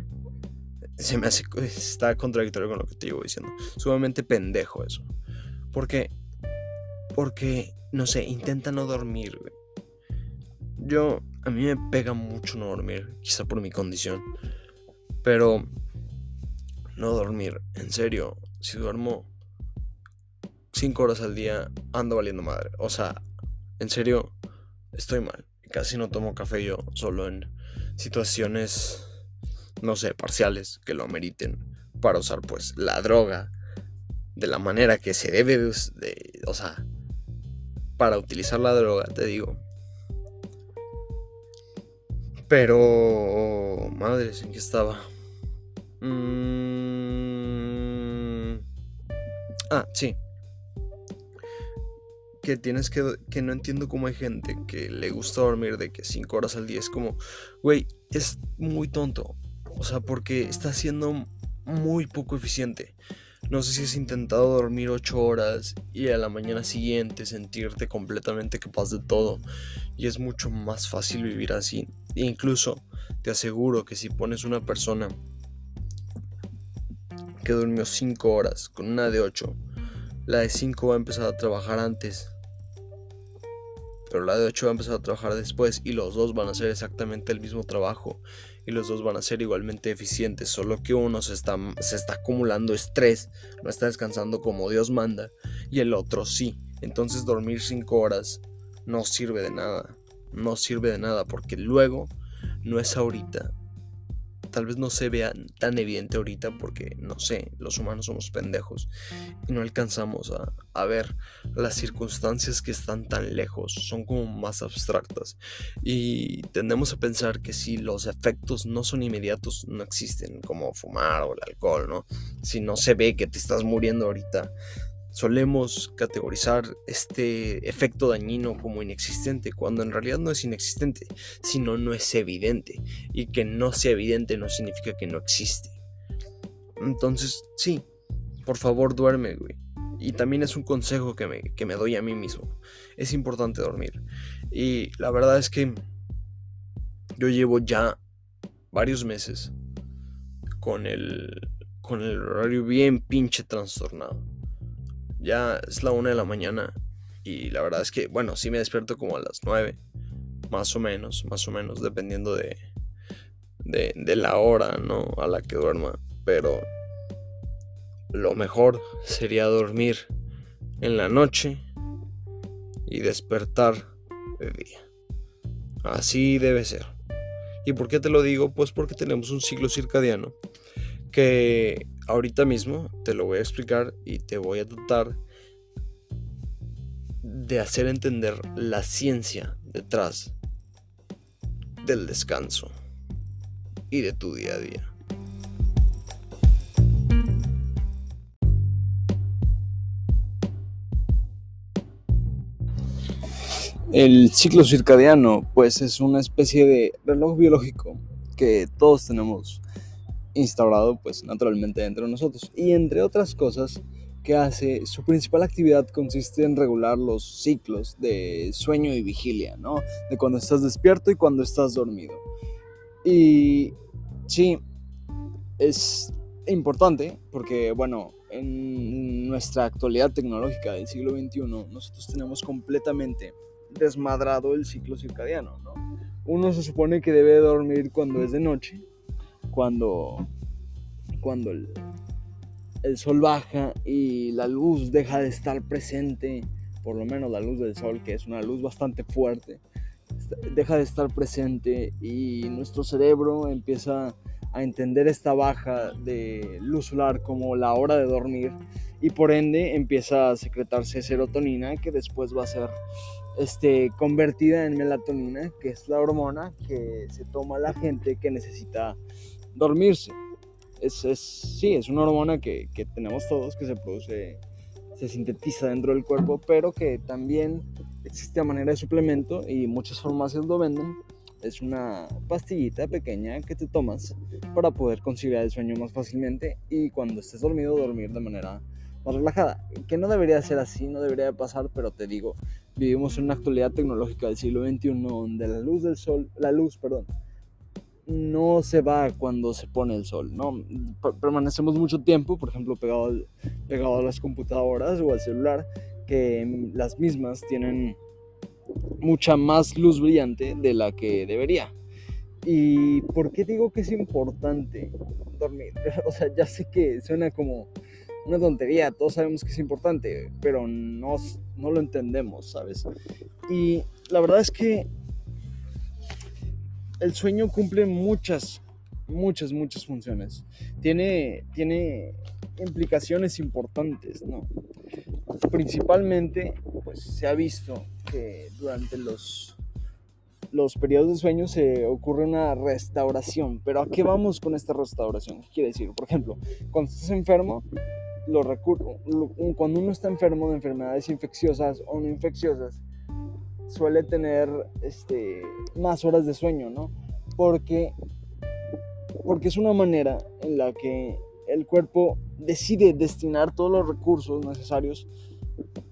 se me hace está contradictorio con lo que te llevo diciendo. Sumamente pendejo eso. Porque porque no sé, intenta no dormir. Yo a mí me pega mucho no dormir, quizá por mi condición. Pero no dormir, en serio, si duermo 5 horas al día ando valiendo madre. O sea, en serio, estoy mal. Casi no tomo café yo, solo en situaciones, no sé, parciales que lo ameriten para usar pues la droga de la manera que se debe de, o sea, para utilizar la droga, te digo. Pero, madres, ¿en qué estaba? Mm, ah, sí que tienes que, que no entiendo cómo hay gente que le gusta dormir de que 5 horas al día. Es como, güey, es muy tonto. O sea, porque está siendo muy poco eficiente. No sé si has intentado dormir 8 horas y a la mañana siguiente sentirte completamente capaz de todo. Y es mucho más fácil vivir así. E incluso te aseguro que si pones una persona que durmió 5 horas con una de 8, la de 5 va a empezar a trabajar antes pero la de 8 va a empezar a trabajar después y los dos van a hacer exactamente el mismo trabajo y los dos van a ser igualmente eficientes, solo que uno se está, se está acumulando estrés, no está descansando como Dios manda y el otro sí. Entonces dormir 5 horas no sirve de nada, no sirve de nada porque luego no es ahorita, tal vez no se vea tan evidente ahorita porque, no sé, los humanos somos pendejos y no alcanzamos a, ver las circunstancias que están tan lejos, son como más abstractas y tendemos a pensar que si los efectos no son inmediatos, no existen, como fumar o el alcohol, ¿no? Si no se ve que te estás muriendo ahorita, solemos categorizar este efecto dañino como inexistente, cuando en realidad no es inexistente, sino no es evidente. Y que no sea evidente no significa que no existe. Entonces, sí, por favor duerme, güey. Y también es un consejo que me, que me doy a mí mismo. Es importante dormir. Y la verdad es que yo llevo ya varios meses con el, con el horario bien pinche trastornado ya es la una de la mañana y la verdad es que, bueno, sí me despierto como a las 9, más o menos, más o menos, dependiendo de, de, de la hora, ¿no? A la que duerma. Pero lo mejor sería dormir en la noche y despertar de día. Así debe ser. ¿Y por qué te lo digo? Pues porque tenemos un ciclo circadiano que ahorita mismo te lo voy a explicar y te voy a tratar de hacer entender la ciencia detrás del descanso y de tu día a día. El ciclo circadiano pues es una especie de reloj biológico que todos tenemos instaurado pues naturalmente dentro de nosotros. Y entre otras cosas que hace, su principal actividad consiste en regular los ciclos de sueño y vigilia, ¿no? De cuando estás despierto y cuando estás dormido. Y sí, es importante porque, bueno, en nuestra actualidad tecnológica del siglo XXI, nosotros tenemos completamente desmadrado el ciclo circadiano, ¿no? Uno se supone que debe dormir cuando es de noche cuando, cuando el, sol baja y la luz deja de estar presente, por lo menos la luz del sol, que es una luz bastante fuerte, deja de estar presente y nuestro cerebro empieza a entender esta baja de luz solar como la hora de dormir y por ende empieza a secretarse serotonina que después va a ser este, convertida en melatonina, que es la hormona que se toma la gente que necesita dormirse. Es, es, sí, es una hormona que, que tenemos todos, que se produce, se sintetiza dentro del cuerpo, pero que también existe a manera de suplemento y muchas farmacias lo venden. Es una pastillita pequeña que te tomas para poder conciliar el sueño más fácilmente y cuando estés dormido dormir de manera más relajada. Que no debería ser así, no debería pasar, pero te digo, vivimos en una actualidad tecnológica del siglo XXI donde la luz del sol, la luz, perdón, no se va cuando se pone el sol, ¿no? Permanecemos mucho tiempo, por ejemplo, pegado, pegado a las computadoras o al celular, que las mismas tienen mucha más luz brillante de la que debería. ¿Y por qué digo que es importante dormir? O sea, ya sé que suena como una tontería, todos sabemos que es importante, pero no, no lo entendemos, ¿sabes? Y la verdad es que el sueño cumple muchas, muchas, muchas funciones. Tiene, tiene implicaciones importantes, ¿no? Principalmente, pues se ha visto que durante los, los periodos de sueño se ocurre una restauración. Pero ¿a qué vamos con esta restauración? ¿Qué quiere decir? Por ejemplo, cuando estás enfermo, los cuando uno está enfermo de enfermedades infecciosas o no infecciosas, suele tener este, más horas de sueño, ¿no? Porque, porque es una manera en la que el cuerpo decide destinar todos los recursos necesarios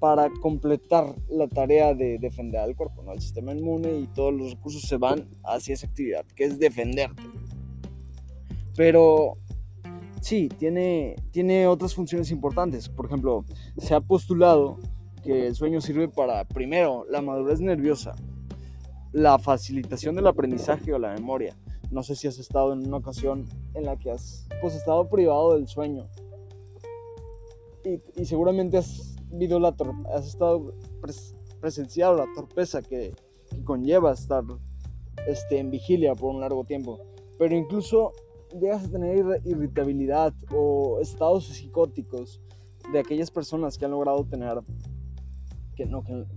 para completar la tarea de defender al cuerpo, ¿no? El sistema inmune y todos los recursos se van hacia esa actividad, que es defenderte. Pero sí, tiene, tiene otras funciones importantes. Por ejemplo, se ha postulado que el sueño sirve para, primero, la madurez nerviosa, la facilitación del aprendizaje o la memoria. No sé si has estado en una ocasión en la que has pues, estado privado del sueño y, seguramente has, vivido la has estado presenciado la torpeza que, conlleva estar este, en vigilia por un largo tiempo. Pero incluso llegas a tener irritabilidad o estados psicóticos de aquellas personas que han logrado tener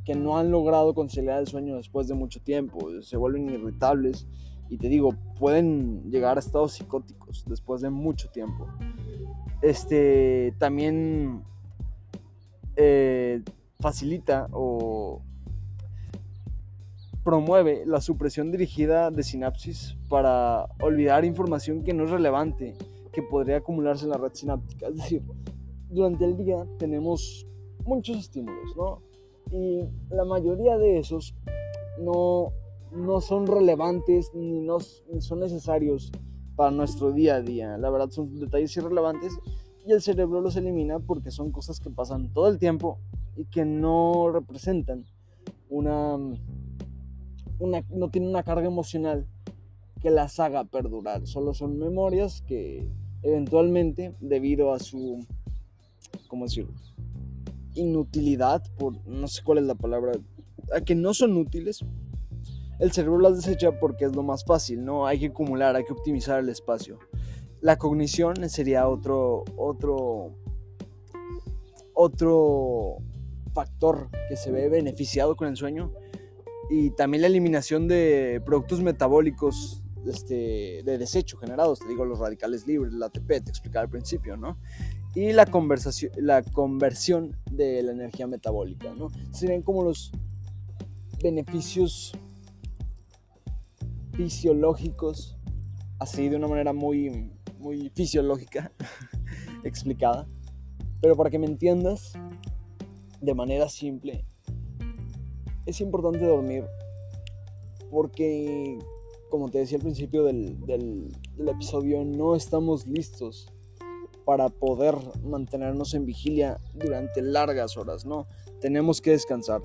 que no, han logrado conciliar el sueño después de mucho tiempo, se vuelven irritables y te digo, pueden llegar a estados psicóticos después de mucho tiempo. Este también eh, facilita o promueve la supresión dirigida de sinapsis para olvidar información que no es relevante, que podría acumularse en la red sináptica. Es decir, durante el día tenemos muchos estímulos, ¿no? Y la mayoría de esos no, no son relevantes ni, no, son necesarios para nuestro día a día. La verdad son detalles irrelevantes y el cerebro los elimina porque son cosas que pasan todo el tiempo y que no representan una no tiene una carga emocional que las haga perdurar. Solo son memorias que eventualmente, debido a su, ¿cómo decirlo? Inutilidad, por no sé cuál es la palabra, a que no son útiles, el cerebro las desecha porque es lo más fácil, ¿no? Hay que acumular, hay que optimizar el espacio. La cognición sería otro, otro, otro factor que se ve beneficiado con el sueño y también la eliminación de productos metabólicos este, de desecho generados, te digo, los radicales libres, la ATP, te explicaba al principio, ¿no? Y la, conversación, la conversión de la energía metabólica, ¿no? Serían como los beneficios fisiológicos, así de una manera muy, muy fisiológica explicada. Pero para que me entiendas de manera simple, es importante dormir porque, como te decía al principio del, del, episodio, no estamos listos para poder mantenernos en vigilia durante largas horas, ¿no? Tenemos que descansar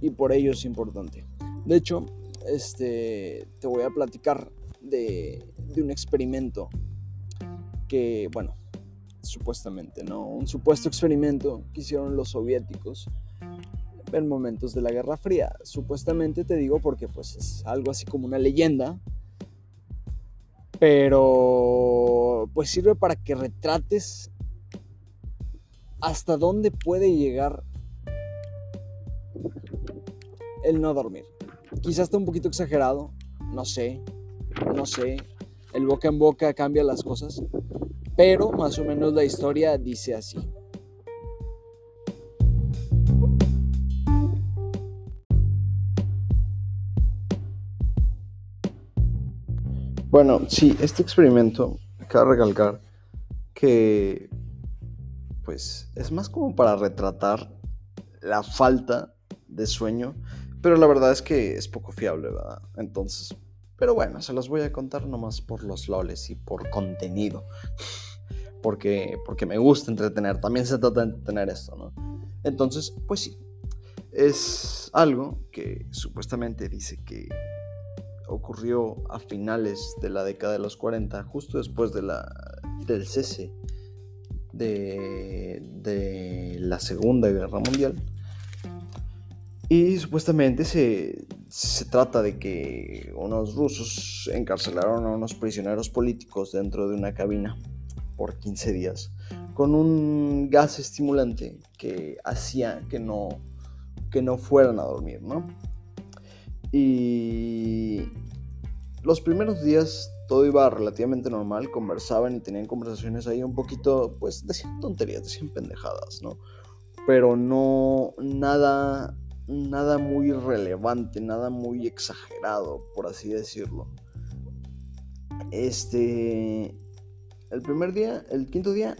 y por ello es importante. De hecho, este, te voy a platicar de, de un experimento que, bueno, supuestamente, ¿no? Un supuesto experimento que hicieron los soviéticos en momentos de la Guerra Fría. Supuestamente te digo porque pues es algo así como una leyenda. Pero pues sirve para que retrates hasta dónde puede llegar el no dormir. Quizás está un poquito exagerado, no sé, no sé. El boca en boca cambia las cosas, pero más o menos la historia dice así. Bueno, sí, este experimento, cabe recalcar que, pues, es más como para retratar la falta de sueño, pero la verdad es que es poco fiable, ¿verdad? Entonces, Pero bueno, se los voy a contar nomás por los loles y por contenido. Porque, porque me gusta entretener. También se trata de entretener esto, ¿no? Entonces, pues sí. Es algo que supuestamente dice que ocurrió a finales de la década de los 40, justo después de la, del cese de, la Segunda Guerra Mundial. Y supuestamente se, se, trata de que unos rusos encarcelaron a unos prisioneros políticos dentro de una cabina por 15 días con un gas estimulante que hacía que no, que no fueran a dormir, ¿no? Y los primeros días todo iba relativamente normal, conversaban y tenían conversaciones ahí un poquito, pues decían tonterías, decían pendejadas, ¿no? Pero no nada, nada muy relevante, nada muy exagerado, por así decirlo. Este, el primer día, el quinto día,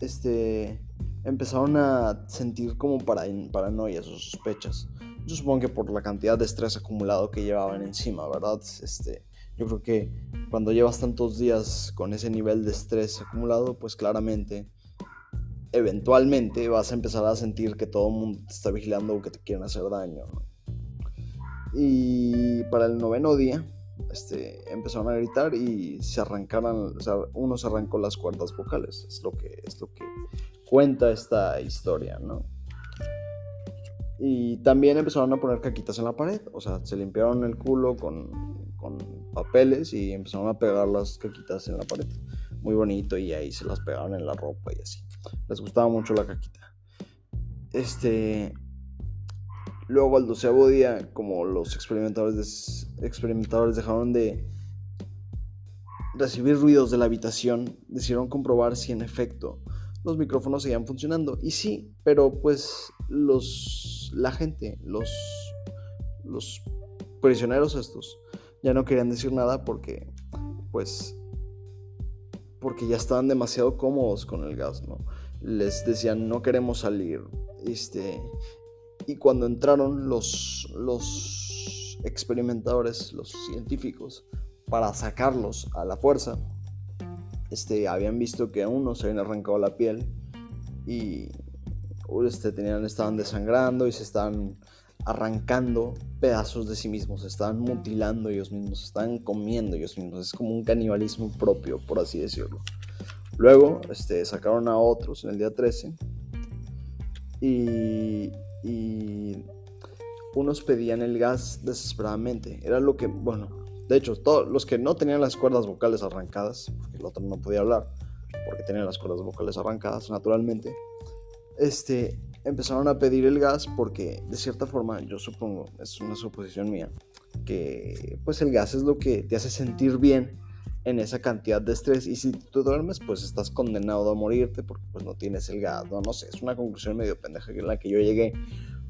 este, empezaron a sentir como para, paranoias o sospechas. Yo supongo que por la cantidad de estrés acumulado que llevaban encima, ¿verdad? Este, yo creo que cuando llevas tantos días con ese nivel de estrés acumulado, pues claramente, eventualmente vas a empezar a sentir que todo el mundo te está vigilando o que te quieren hacer daño. Y para el noveno día, este, empezaron a gritar y se arrancaron, o sea, uno se arrancó las cuerdas vocales, es lo que, es lo que cuenta esta historia, ¿no? Y también empezaron a poner caquitas en la pared, o sea, se limpiaron el culo con con papeles y empezaron a pegar las caquitas en la pared. Muy bonito y ahí se las pegaron en la ropa y así. Les gustaba mucho la caquita. Este. Luego al doceavo día, como los experimentadores, experimentadores dejaron de recibir ruidos de la habitación, decidieron comprobar si en efecto los micrófonos seguían funcionando. Y sí, pero pues los la gente, los los prisioneros estos ya no querían decir nada porque, pues, porque ya estaban demasiado cómodos con el gas, ¿no? Les decían, no queremos salir. Este, y cuando entraron los, los experimentadores, los científicos, para sacarlos a la fuerza, este, habían visto que a uno se habían arrancado la piel y este, tenían, estaban desangrando y se estaban arrancando pedazos de sí mismos, se estaban mutilando ellos mismos, se estaban comiendo ellos mismos. Es como un canibalismo propio, por así decirlo. Luego este, sacaron a otros en el día 13 y, y unos pedían el gas desesperadamente. Era lo que, bueno, de hecho, todos los que no tenían las cuerdas vocales arrancadas, porque el otro no podía hablar, porque tenía las cuerdas vocales arrancadas naturalmente, este, empezaron a pedir el gas porque de cierta forma yo supongo, es una suposición mía, que pues el gas es lo que te hace sentir bien en esa cantidad de estrés y si tú duermes pues estás condenado a morirte porque pues no tienes el gas, no, sé, es una conclusión medio pendeja en la que yo llegué,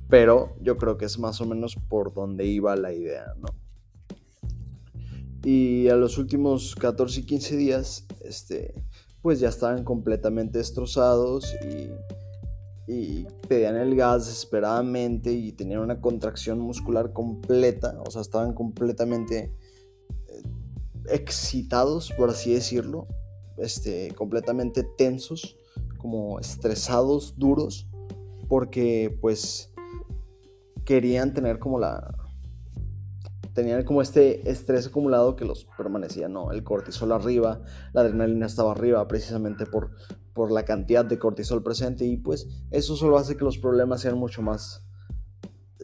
pero yo creo que es más o menos por donde iba la idea, ¿no? Y a los últimos 14 y 15 días, este, pues ya estaban completamente destrozados y y pedían el gas desesperadamente y tenían una contracción muscular completa, o sea, estaban completamente eh, excitados, por así decirlo, este, completamente tensos, como estresados, duros, porque pues querían tener como la... Tenían como este estrés acumulado que los permanecía, ¿no? El cortisol arriba, la adrenalina estaba arriba, precisamente por, por la cantidad de cortisol presente y pues eso solo hace que los problemas sean mucho más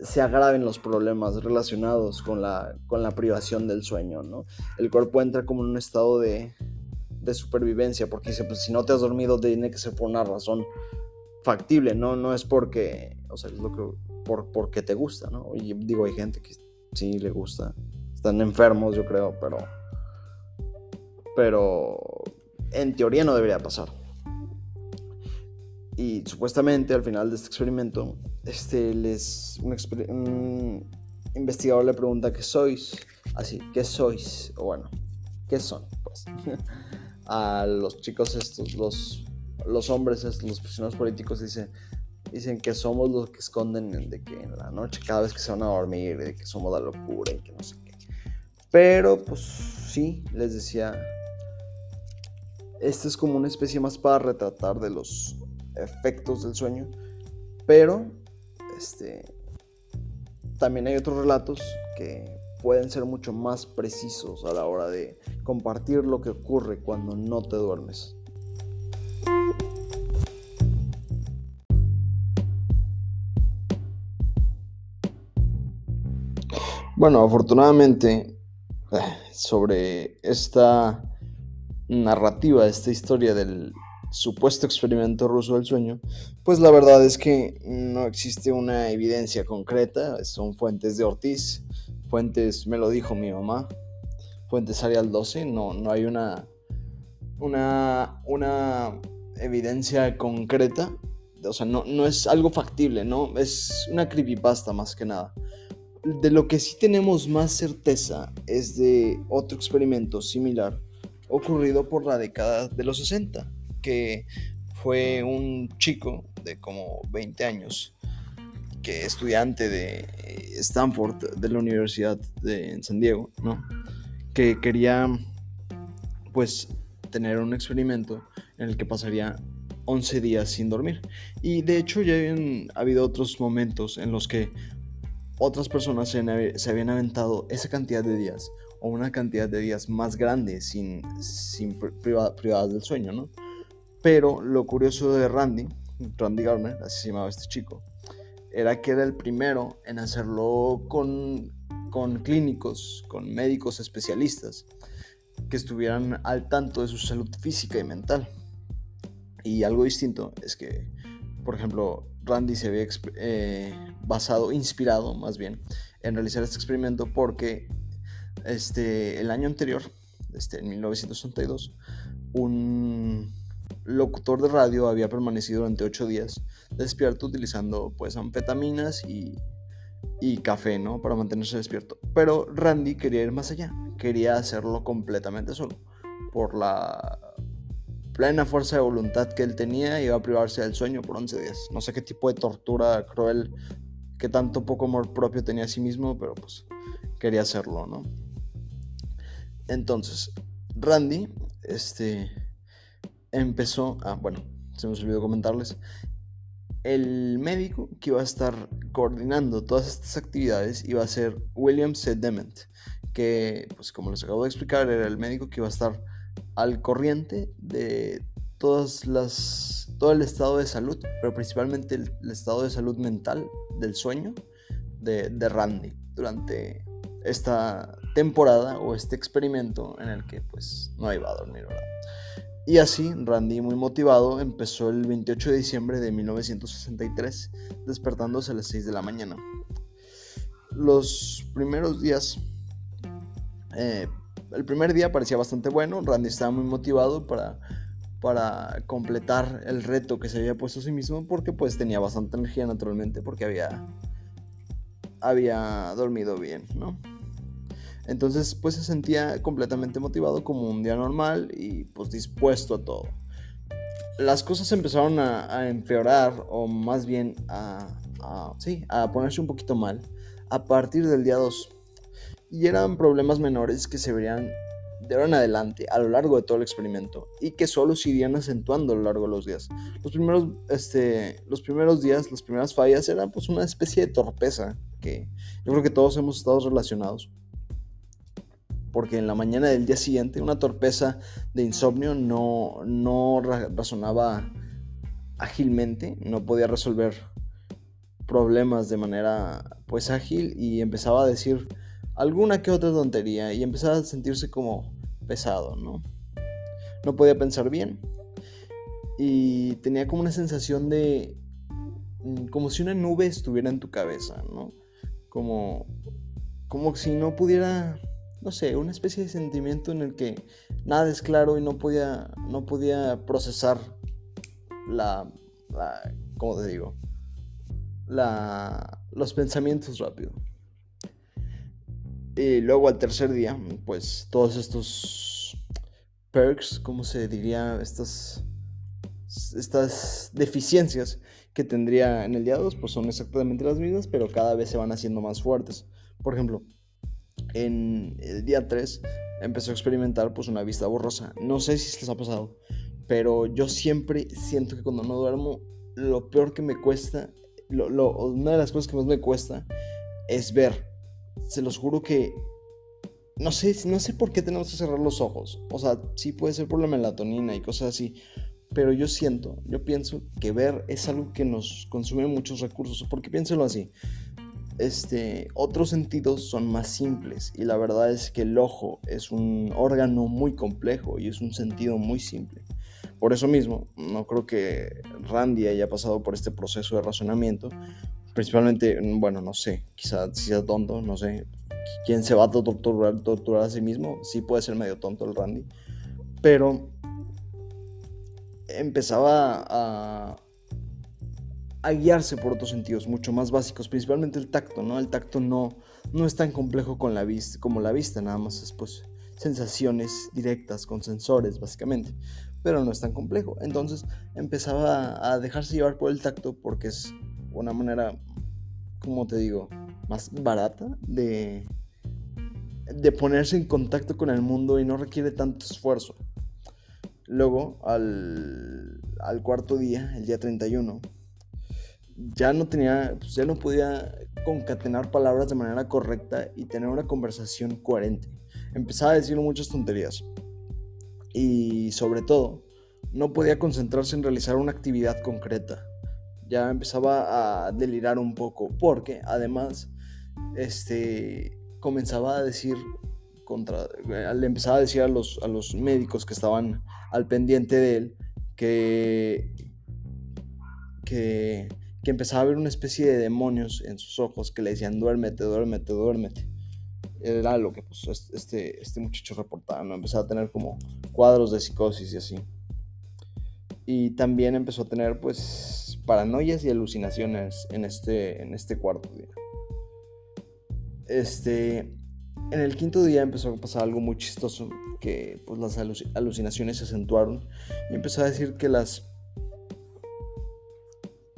se agraven los problemas relacionados con la, con la privación del sueño, ¿no? El cuerpo entra como en un estado de, de supervivencia, porque pues, si no te has dormido tiene que ser por una razón factible, ¿no? No es porque, o sea, es lo que, por, porque te gusta, ¿no? Y digo, hay gente que sí le gusta, están enfermos, yo creo, pero, pero en teoría no debería pasar. Y supuestamente al final de este experimento, este, les, un, investigador le pregunta qué sois, así, qué sois, o bueno, qué son, pues, a los chicos estos, los, los hombres estos, los prisioneros políticos dicen, dicen que somos los que esconden de que en la noche cada vez que se van a dormir, de que somos la locura y que no sé qué. Pero pues sí, les decía, este es como una especie más para retratar de los efectos del sueño, pero este también hay otros relatos que pueden ser mucho más precisos a la hora de compartir lo que ocurre cuando no te duermes. Bueno, afortunadamente eh, sobre esta narrativa, esta historia del supuesto experimento ruso del sueño, pues la verdad es que no existe una evidencia concreta, son fuentes de Ortiz, fuentes, me lo dijo mi mamá, fuentes Arial 12, no, no hay una, una, una evidencia concreta, o sea, no, no es algo factible, ¿no? Es una creepypasta más que nada. De lo que sí tenemos más certeza es de otro experimento similar ocurrido por la década de los 60, que fue un chico de como 20 años, que estudiante de Stanford, de la Universidad de San Diego, ¿no? que quería pues tener un experimento en el que pasaría 11 días sin dormir. Y de hecho ya habían habido otros momentos en los que otras personas se, habían aventado esa cantidad de días o una cantidad de días más grande sin privadas del sueño, ¿no? Pero lo curioso de Randy, Randy Garner, así se llamaba este chico, era que era el primero en hacerlo con, con clínicos, con médicos especialistas que estuvieran al tanto de su salud física y mental. Y algo distinto es que, por ejemplo, Randy se había eh, basado, inspirado más bien, en realizar este experimento porque este, el año anterior, este, en 1962, un locutor de radio había permanecido durante ocho días despierto utilizando pues anfetaminas y, y café, ¿no? Para mantenerse despierto. Pero Randy quería ir más allá, quería hacerlo completamente solo, por la plena fuerza de voluntad que él tenía, iba a privarse del sueño por 11 días. No sé qué tipo de tortura cruel, que tanto poco amor propio tenía a sí mismo, pero pues quería hacerlo, ¿no? Entonces, Randy, este, empezó, ah, bueno, se me olvidó comentarles, el médico que iba a estar coordinando todas estas actividades iba a ser William C. Dement, que, pues como les acabo de explicar, era el médico que iba a estar al corriente de todas las, todo el estado de salud, pero principalmente el, estado de salud mental del sueño de, de, Randy durante esta temporada o este experimento en el que pues no iba a dormir. Y así, Randy, muy motivado, empezó el 28 de diciembre de 1963, despertándose a las 6 de la mañana. Los primeros días eh, el primer día parecía bastante bueno, Randy estaba muy motivado para, para completar el reto que se había puesto a sí mismo porque pues tenía bastante energía naturalmente porque había, había dormido bien, ¿no? Entonces pues se sentía completamente motivado como un día normal y pues dispuesto a todo. Las cosas empezaron a, empeorar o más bien a, sí, a ponerse un poquito mal a partir del día 2 y eran problemas menores que se verían de ahora en adelante a lo largo de todo el experimento y que solo se irían acentuando a lo largo de los días. Los primeros, este, los primeros días, las primeras fallas eran pues una especie de torpeza que yo creo que todos hemos estado relacionados. Porque en la mañana del día siguiente una torpeza de insomnio no, no razonaba ágilmente, no podía resolver problemas de manera pues ágil y empezaba a decir alguna que otra tontería y empezaba a sentirse como pesado, ¿no? No podía pensar bien y tenía como una sensación de mm, como si una nube estuviera en tu cabeza, ¿no? Como como si no pudiera no sé, una especie de sentimiento en el que nada es claro y no podía no podía procesar la ¿cómo te digo? La los pensamientos rápido. Y luego al tercer día, pues todos estos perks, ¿cómo se diría? Estas, estas deficiencias que tendría en el día 2, pues son exactamente las mismas, pero cada vez se van haciendo más fuertes. Por ejemplo, en el día 3 empezó a experimentar pues una vista borrosa. No sé si les ha pasado, pero yo siempre siento que cuando no duermo, lo peor que me cuesta, una de las cosas que más me cuesta es ver. Se los juro que no sé, no sé por qué tenemos que cerrar los ojos. O sea, sí puede ser por la melatonina y cosas así. Pero yo siento, yo pienso que ver es algo que nos consume muchos recursos. Porque piénselo así este, otros sentidos son más simples y la verdad es que el ojo es un órgano muy complejo y es un sentido muy simple. Por eso mismo, no creo que Randy haya pasado por este proceso de razonamiento, principalmente, bueno, no sé, quizás sea tonto, no sé, quién se va a torturar, torturar a sí mismo, sí puede ser medio tonto el Randy, pero empezaba a, a guiarse por otros sentidos mucho más básicos, principalmente el tacto, ¿no? El tacto no, no es tan complejo con la vista, como la vista, nada más es pues sensaciones directas con sensores, básicamente, pero no es tan complejo. Entonces empezaba a dejarse llevar por el tacto porque es una manera, como te digo, más barata de, de ponerse en contacto con el mundo y no requiere tanto esfuerzo. Luego, al, al cuarto día, el día 31, ya no tenía, pues ya no podía concatenar palabras de manera correcta y tener una conversación coherente. Empezaba a decir muchas tonterías. Y sobre todo, no podía concentrarse en realizar una actividad concreta. Ya empezaba a delirar un poco, porque además, este, comenzaba a decir contra, le empezaba a decir a los, a los médicos que estaban al pendiente de él que, que que empezaba a ver una especie de demonios en sus ojos que le decían duérmete, duérmete, duérmete. Era lo que pues, este, este muchacho reportaba, ¿no? Empezaba a tener como cuadros de psicosis y así. Y también empezó a tener pues paranoias y alucinaciones en este, en este cuarto día. Este, en el quinto día empezó a pasar algo muy chistoso, que pues las alucinaciones se acentuaron y empezó a decir que las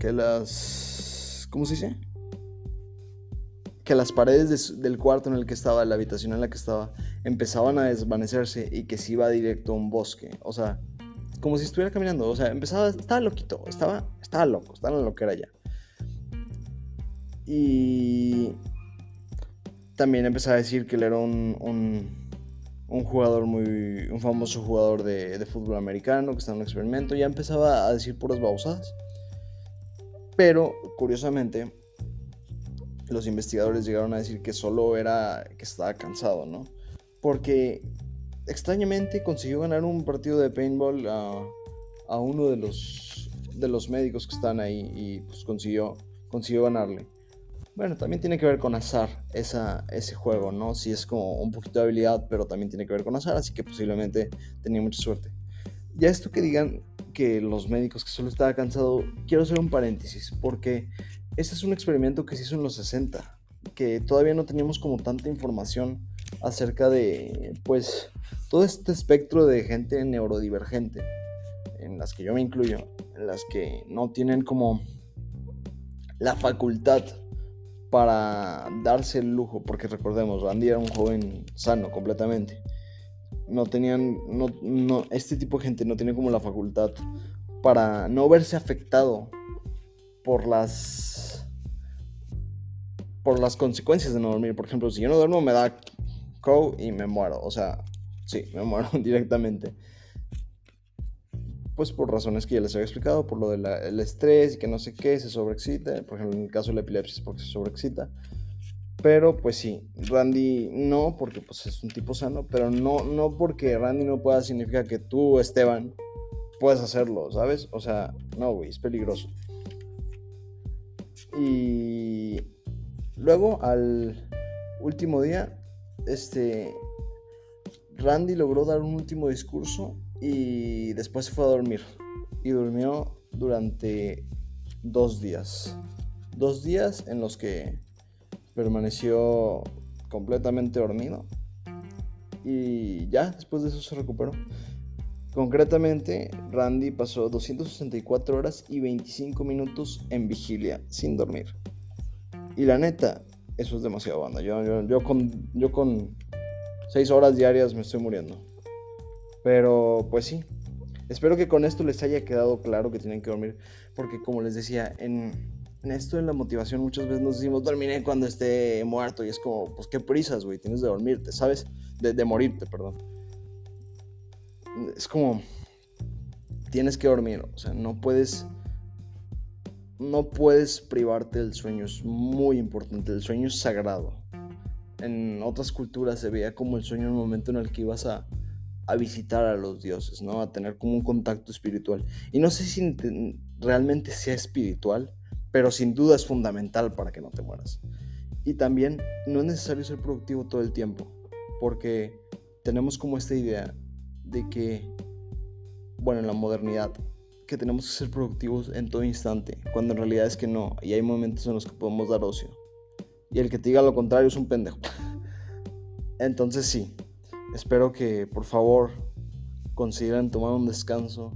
que las... ¿Cómo se dice? Que las paredes del cuarto en el que estaba, la habitación en la que estaba, empezaban a desvanecerse y que se iba directo a un bosque. O sea, como si estuviera caminando. O sea, empezaba, estaba loquito, estaba, estaba loco, estaba en lo que era ya. Y también empezaba a decir que él era un, un, jugador muy, un famoso jugador de, fútbol americano que estaba en un experimento. Ya empezaba a decir puras babosadas. Pero, curiosamente, los investigadores llegaron a decir que solo era que estaba cansado, ¿no? Porque extrañamente consiguió ganar un partido de paintball a, uno de los, de los médicos que están ahí y pues consiguió, consiguió ganarle. Bueno, también tiene que ver con azar ese juego, ¿no? Sí es como un poquito de habilidad, pero también tiene que ver con azar, así que posiblemente tenía mucha suerte. Ya esto que digan que los médicos que solo estaba cansado, quiero hacer un paréntesis, porque este es un experimento que se hizo en los 60, que todavía no teníamos como tanta información acerca de, pues, todo este espectro de gente neurodivergente, en las que yo me incluyo, en las que no tienen como la facultad para darse el lujo, porque recordemos, Randy era un joven sano completamente no tenían, no, no, este tipo de gente no tiene como la facultad para no verse afectado por las, por las consecuencias de no dormir. Por ejemplo, si yo no duermo me da co y me muero. O sea, sí, me muero directamente. Pues por razones que ya les había explicado, por lo del estrés y que no sé qué, se sobreexcita. Por ejemplo, en el caso de la epilepsia porque se sobreexcita. Pero pues sí, Randy no, porque pues es un tipo sano, pero no, no porque Randy no pueda significa que tú, Esteban, puedes hacerlo, ¿sabes? O sea, no, güey, es peligroso. Y luego al último día, este, Randy logró dar un último discurso y después se fue a dormir. Y durmió durante dos días. Dos días en los que permaneció completamente dormido y ya después de eso se recuperó. Concretamente, Randy pasó 264 horas y 25 minutos en vigilia sin dormir. Y la neta, eso es demasiado banda. Yo, yo, con, yo con seis horas diarias me estoy muriendo. Pero pues sí, espero que con esto les haya quedado claro que tienen que dormir. Porque como les decía, en, en esto, en la motivación, muchas veces nos decimos, dormiré cuando esté muerto. Y es como, pues qué prisas, güey, tienes de dormirte, ¿sabes? De, de morirte, perdón. Es como, tienes que dormir, o sea, no puedes no puedes privarte del sueño, es muy importante, el sueño es sagrado. En otras culturas se veía como el sueño el momento en el que ibas a, visitar a los dioses, ¿no? A tener como un contacto espiritual. Y no sé si realmente sea espiritual, pero sin duda es fundamental para que no te mueras. Y también no es necesario ser productivo todo el tiempo, porque tenemos como esta idea de que, bueno, en la modernidad, que tenemos que ser productivos en todo instante, cuando en realidad es que no, y hay momentos en los que podemos dar ocio. Y el que te diga lo contrario es un pendejo. Entonces sí, espero que por favor consideren tomar un descanso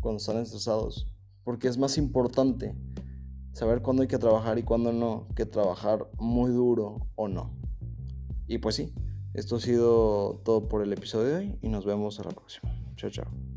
cuando están estresados, porque es más importante saber cuándo hay que trabajar y cuándo no, que trabajar muy duro o no. Y pues sí, esto ha sido todo por el episodio de hoy y nos vemos a la próxima. Chao, chao.